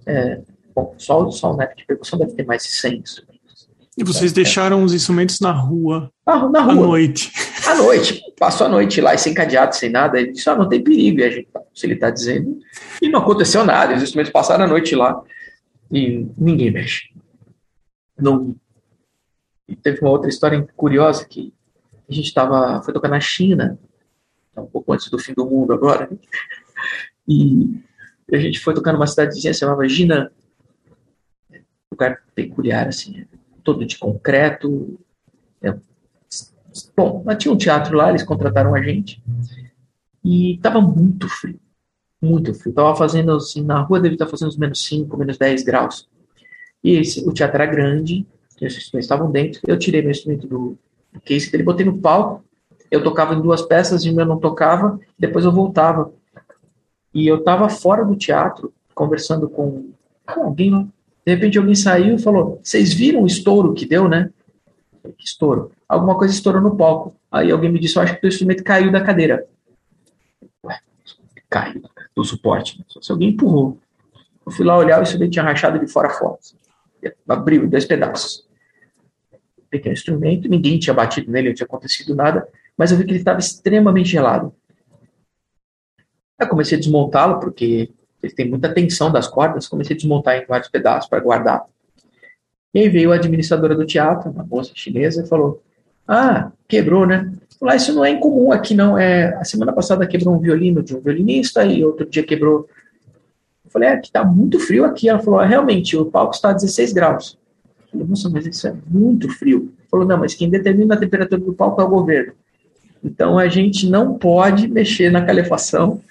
É, bom, só, o NEP de percussão deve ter mais de 100 instrumentos. E vocês é, deixaram os instrumentos na rua? Ah, na rua. À noite. À noite. Passou a noite lá, sem cadeado, sem nada. Ele disse: ah, não tem perigo. E a gente, se ele está dizendo. E não aconteceu nada. Os instrumentos passaram a noite lá. E ninguém mexe. Não. E teve uma outra história curiosa que a gente estava. Foi tocar na China, tá um pouco antes do fim do mundo agora. E a gente foi tocar numa cidadezinha chamava Jinan. Lugar peculiar, assim todo de concreto. É. Bom, mas tinha um teatro lá, eles contrataram a gente. E estava muito frio. Muito frio. Estava fazendo assim, na rua deve estar fazendo uns menos 5, menos 10 graus. E esse, o teatro era grande, os instrumentos estavam dentro. Eu tirei meu instrumento do, do case dele, botei no palco. Eu tocava em duas peças e meu não tocava, depois eu voltava. E eu estava fora do teatro, conversando com, com alguém. De repente alguém saiu e falou: Vocês viram o estouro que deu, né? Que estouro? Alguma coisa estourou no palco. Aí alguém me disse: Eu acho que o instrumento caiu da cadeira. Ué, caiu do suporte. Se alguém empurrou. Eu fui lá olhar, o instrumento tinha rachado de fora a fora. Abriu em dois pedaços. Pequeno instrumento, ninguém tinha batido nele, não tinha acontecido nada, mas eu vi que ele estava extremamente gelado. Eu comecei a desmontá-lo, porque ele tem muita tensão das cordas, comecei a desmontar em vários pedaços para guardar. E aí veio a administradora do teatro, uma moça chinesa, e falou: Ah, quebrou, né? Falei, ah, isso não é incomum aqui, não. É, a semana passada quebrou um violino de um violinista e outro dia quebrou. Eu falei, é que tá muito frio aqui. Ela falou, ah, realmente, o palco está a 16 graus. Eu falei, nossa, mas isso é muito frio. Falou, não, mas quem determina a temperatura do palco é o governo. Então a gente não pode mexer na calefação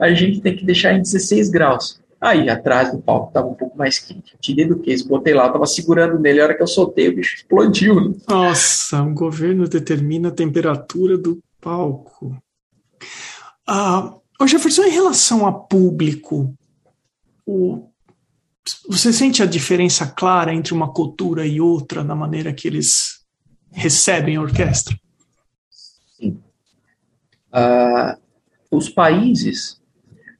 a gente tem que deixar em 16 graus. Aí, atrás do palco estava um pouco mais quente. Tirei do case, botei lá, estava segurando nele. A hora que eu soltei, o bicho explodiu. Né? Nossa, o governo determina a temperatura do palco. Ah, Jefferson, em relação a público, o, você sente a diferença clara entre uma cultura e outra na maneira que eles recebem a orquestra? Sim. Uh, os países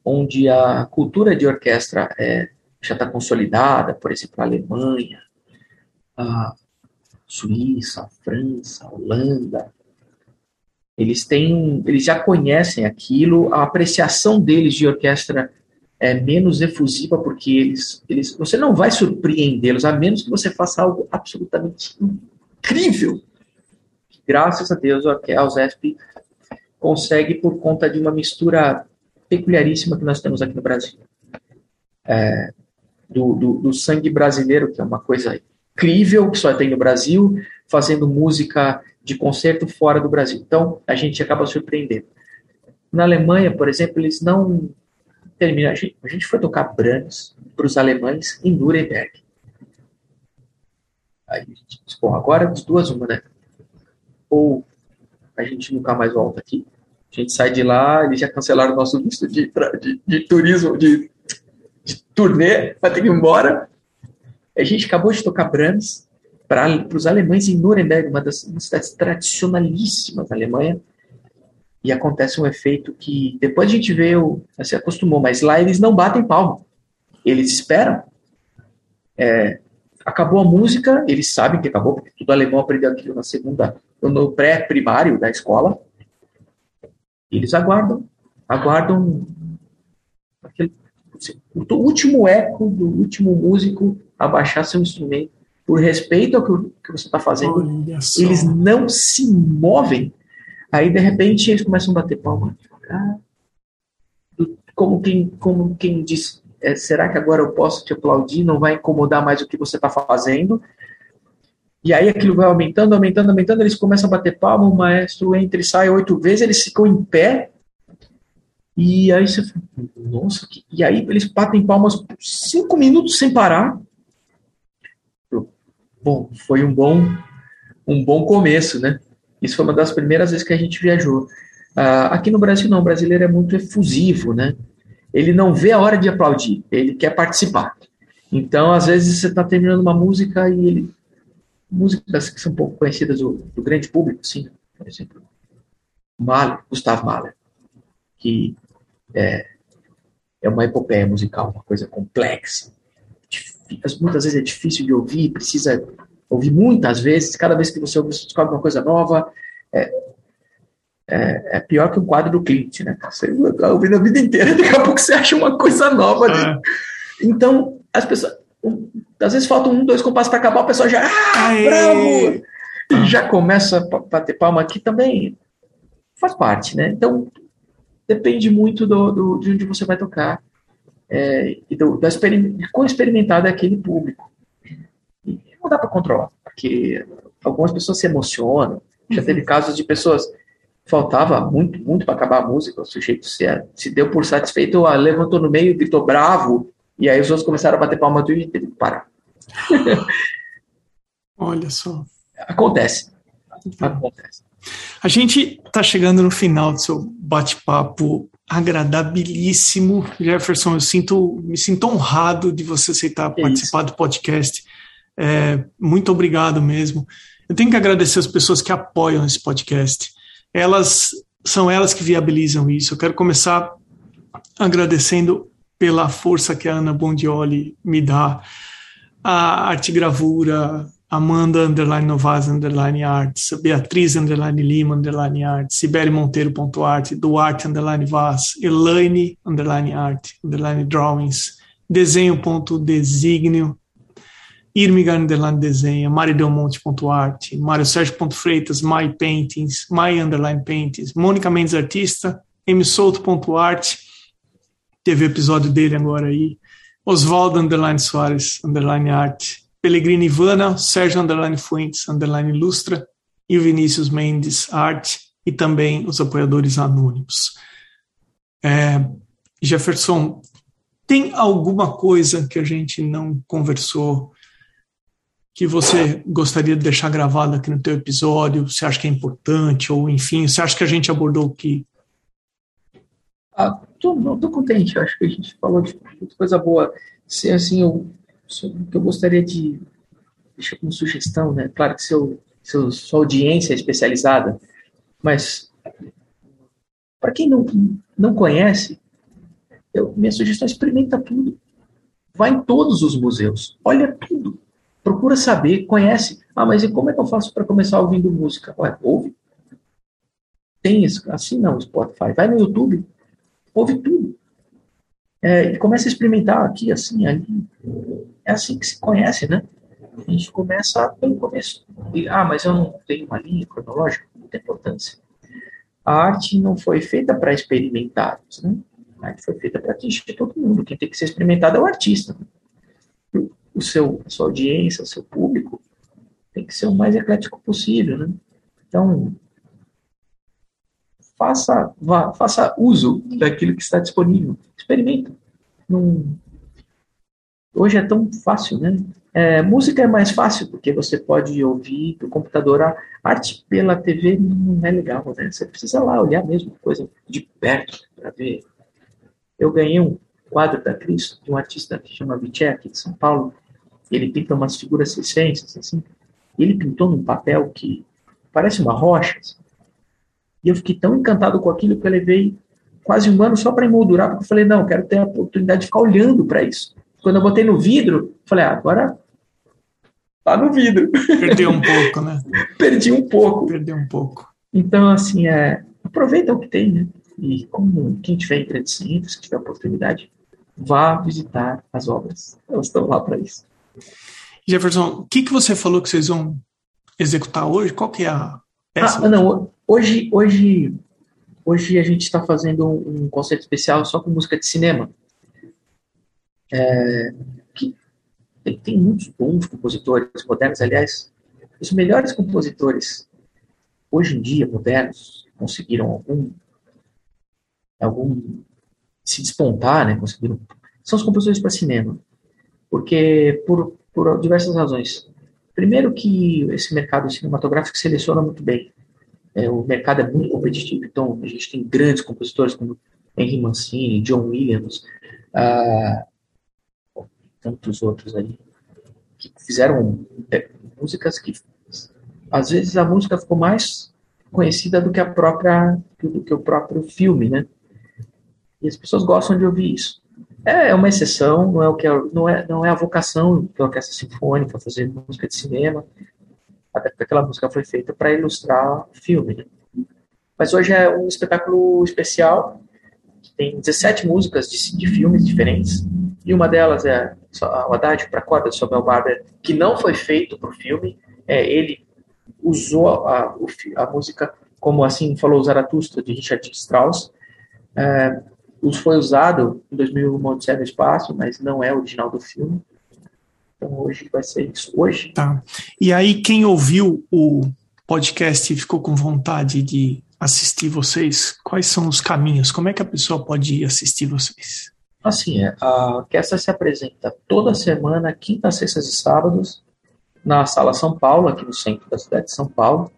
onde a cultura de orquestra é, já está consolidada, por exemplo, a Alemanha, a Suíça, a França, a Holanda, eles têm, eles já conhecem aquilo, a apreciação deles de orquestra é menos efusiva porque eles, eles você não vai surpreendê-los a menos que você faça algo absolutamente incrível. Graças a Deus, a USESP consegue por conta de uma mistura peculiaríssima que nós temos aqui no Brasil. É, do, do, do sangue brasileiro, que é uma coisa incrível que só tem no Brasil, fazendo música de concerto fora do Brasil. Então, a gente acaba surpreendendo. Na Alemanha, por exemplo, eles não terminam. A gente, a gente foi tocar Brahms para os alemães em Nuremberg. Aí bom, agora das duas uma, né? Ou a gente nunca mais volta aqui, a gente sai de lá, eles já cancelaram o nosso visto de, de, de turismo, de, de turnê, vai ter que ir embora. A gente acabou de tocar Brahms para os alemães em Nuremberg, uma das cidades tradicionalíssimas da Alemanha, e acontece um efeito que depois a gente vê, se acostumou, mas lá eles não batem palma. Eles esperam. É, acabou a música, eles sabem que acabou, porque todo alemão aprendeu aquilo na segunda, no pré-primário da escola. Eles aguardam, aguardam aquele, o último eco do último músico abaixar seu instrumento por respeito ao que, que você está fazendo. Eles não se movem. Aí, de repente, eles começam a bater palma. Como quem, como quem diz, é, será que agora eu posso te aplaudir? Não vai incomodar mais o que você está fazendo? E aí aquilo vai aumentando, aumentando, aumentando, eles começam a bater palma, o maestro entra e sai oito vezes, eles ficam em pé, e aí você nossa, que... e aí eles batem palmas cinco minutos sem parar. Bom, foi um bom, um bom começo, né? Isso foi uma das primeiras vezes que a gente viajou. Uh, aqui no Brasil não, o brasileiro é muito efusivo, né? Ele não vê a hora de aplaudir, ele quer participar. Então, às vezes, você está terminando uma música e ele músicas que são pouco conhecidas do, do grande público, sim, por exemplo, Mahler, Gustav Mahler, que é, é uma epopeia musical, uma coisa complexa. Muitas vezes é difícil de ouvir, precisa ouvir muitas vezes. Cada vez que você ouve, você descobre uma coisa nova. É, é, é, pior que um quadro do Clint, né? Você está ouvindo a vida inteira, daqui a pouco você acha uma coisa nova. É. Então, as pessoas às vezes faltam um, dois compassos para acabar, o pessoal já, ah, bravo! E já começa a bater palma aqui também. Faz parte, né? Então, depende muito do, do de onde você vai tocar é, e do, da de quão experimentado é aquele público. E não dá para controlar, porque algumas pessoas se emocionam. Já teve uhum. casos de pessoas faltava muito, muito para acabar a música, o sujeito se, se deu por satisfeito, levantou no meio, gritou bravo, e aí os outros começaram a bater palma e teve que parar. Olha só. Acontece. Acontece. A gente está chegando no final do seu bate-papo agradabilíssimo. Jefferson, eu sinto, me sinto honrado de você aceitar é participar isso. do podcast. É, muito obrigado mesmo. Eu tenho que agradecer as pessoas que apoiam esse podcast. Elas são elas que viabilizam isso. Eu quero começar agradecendo pela força que a Ana Bondioli me dá, a arte gravura, Amanda underline Novaz underline Arts, Beatriz underline Lima underline Arts, Sibeli Monteiro ponto arte, Duarte underline Vaz, Elaine underline Art underline Drawings, desenho ponto Designio, Irmiga underline Desenha, Mari Monte ponto Arte, Mário Sérgio ponto Freitas, My Paintings, My underline Paintings, Mônica Mendes Artista, Souto ponto Arte, Teve episódio dele agora aí. Oswaldo Underline Soares, Underline Arte. Pellegrini Ivana, Sérgio Underline Fuentes, Underline Ilustra. E o Vinícius Mendes Arte. E também os apoiadores anônimos. É, Jefferson, tem alguma coisa que a gente não conversou que você gostaria de deixar gravado aqui no teu episódio? Você acha que é importante? Ou, enfim, você acha que a gente abordou o que ah, tô, tô contente, acho que a gente falou de muita coisa boa. Se, assim, eu, que eu gostaria de deixar como sugestão, né? Claro que seu, seu, sua audiência é especializada, mas para quem não, não conhece, eu, minha sugestão é experimenta tudo. Vai em todos os museus, olha tudo, procura saber, conhece. Ah, mas e como é que eu faço para começar ouvindo música? Ué, ouve. Tem isso, assim não, Spotify. Vai no YouTube, ouve tudo. É, e começa a experimentar aqui, assim, ali. É assim que se conhece, né? A gente começa pelo começo. E, ah, mas eu não tenho uma linha cronológica, não tem importância. A arte não foi feita para experimentados, né? A arte foi feita para atingir todo mundo. Quem tem que ser experimentado é o artista. O seu, a sua audiência, o seu público, tem que ser o mais eclético possível, né? Então, faça, vá, faça uso daquilo que está disponível. Experimenta. Hoje é tão fácil, né? É, música é mais fácil, porque você pode ouvir do computador. A arte pela TV não é legal, né? Você precisa lá olhar mesmo, coisa de perto, para ver. Eu ganhei um quadro da Cristo, de um artista que chama Viché, aqui de São Paulo. Ele pinta umas figuras circenses, assim. Ele pintou num papel que parece uma rocha. Assim. E eu fiquei tão encantado com aquilo que eu levei quase um ano só para emoldurar, porque eu falei, não, eu quero ter a oportunidade de ficar olhando para isso. Quando eu botei no vidro, falei, ah, agora tá no vidro. Perdeu um pouco, né? Perdi um pouco. Perdeu um pouco. Então, assim, é, aproveita o que tem, né? E como quem tiver em centros, se tiver oportunidade, vá visitar as obras. Elas estão lá para isso. Jefferson, o que, que você falou que vocês vão executar hoje? Qual que é a peça? Ah, não, hoje, hoje, hoje a gente está fazendo um, concerto especial só com música de cinema. É, tem, tem muitos bons compositores modernos, aliás, os melhores compositores hoje em dia, modernos, conseguiram algum, algum se despontar, né, conseguiram, são os compositores para cinema. Porque, por, por diversas razões. Primeiro que esse mercado cinematográfico seleciona muito bem. É, o mercado é muito competitivo, então a gente tem grandes compositores como Henry Mancini, John Williams, ah, tantos outros aí, que fizeram é, músicas que às vezes a música ficou mais conhecida do que a própria do que o próprio filme, né? E as pessoas gostam de ouvir isso. É, é uma exceção, não é o que é, não é não é a vocação da orquestra sinfônica fazer música de cinema, até porque aquela música foi feita para ilustrar o filme. Né? Mas hoje é um espetáculo especial que tem 17 músicas de, de filmes diferentes e uma delas é o Haddad para corda de Samuel Barber, que não foi feito para o filme. É, ele usou a, a, música, como assim falou Zaratustra, de Richard Strauss. É, foi usado em 2001 Uma Odisseia no Espaço, mas não é original do filme. Então hoje vai ser isso. Hoje. Tá. E aí, quem ouviu o podcast e ficou com vontade de assistir vocês, quais são os caminhos? Como é que a pessoa pode ir assistir vocês? Assim, é, a orquestra se apresenta toda semana, quinta, sextas e sábados, na Sala São Paulo, aqui no centro da cidade de São Paulo,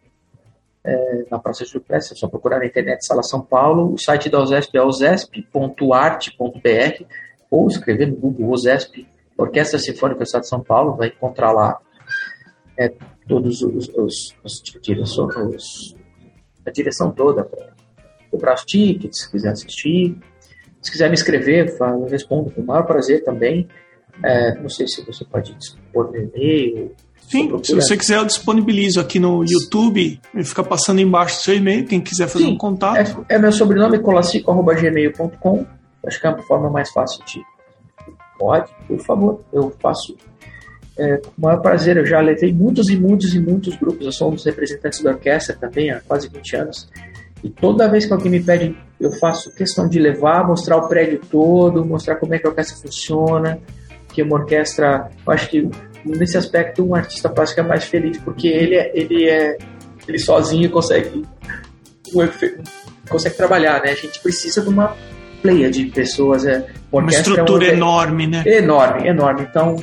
é, na Praça de Pressa, é só procurar na internet Sala São Paulo, o site da OSESP é osesp.arte.br ou escrever no Google OSESP, Orquestra Sinfônica do Estado de São Paulo, vai encontrar lá é, todos os, os, os, os a direção toda para comprar os tickets, se quiser assistir, se quiser me escrever, eu respondo com o maior prazer também. É, não sei se você pode dispor no e-mail. Sim, se você quiser, eu disponibilizo aqui no YouTube. Fica passando embaixo do seu e-mail. Quem quiser fazer Sim, um contato. É, é meu sobrenome, colacico.gmail.com. Acho que é a forma mais fácil de. Pode, por favor, eu faço é, com o maior prazer. Eu já levei muitos e muitos e muitos grupos. Eu sou um dos representantes da orquestra também há quase 20 anos. E toda vez que alguém me pede, eu faço questão de levar, mostrar o prédio todo, mostrar como é que a orquestra funciona, que uma orquestra, eu acho que nesse aspecto um artista plástico é mais feliz porque ele é, ele é ele sozinho consegue consegue trabalhar, né? A gente precisa de uma pleia de pessoas, é uma, uma estrutura é enorme, né? Enorme, enorme. Então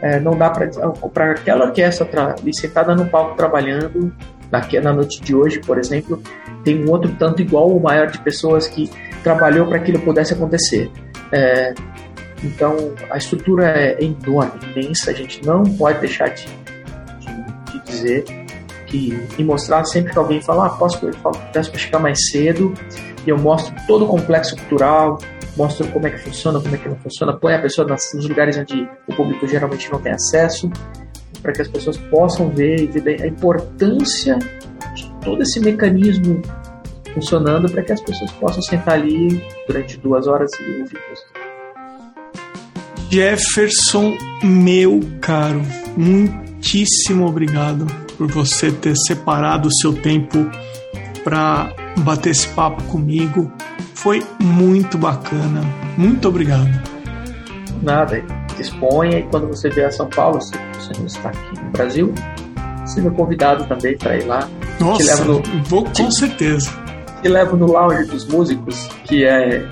é, não dá para aquela orquestra ali sentada no palco trabalhando na, na noite de hoje, por exemplo, tem um outro tanto igual ou maior de pessoas que trabalhou para que aquilo pudesse acontecer. É, então, a estrutura é enorme, imensa, a gente não pode deixar de, de, de dizer que, e mostrar sempre que alguém fala, ah, posso, para chegar mais cedo, e eu mostro todo o complexo cultural, mostro como é que funciona, como é que não funciona, põe a pessoa nos lugares onde o público geralmente não tem acesso, para que as pessoas possam ver e ver a importância de todo esse mecanismo funcionando para que as pessoas possam sentar ali durante duas horas e ouvir música. Jefferson, meu caro, muitíssimo obrigado por você ter separado o seu tempo para bater esse papo comigo. Foi muito bacana. Muito obrigado. Nada. disponha e quando você vier a São Paulo, se você não está aqui no Brasil, seja convidado também para ir lá. Nossa, no, vou com te, certeza. Te levo no lounge dos músicos, que é,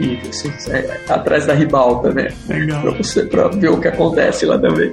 e, assim, é atrás da ribalta, né? Legal. Para você pra ver o que acontece lá também.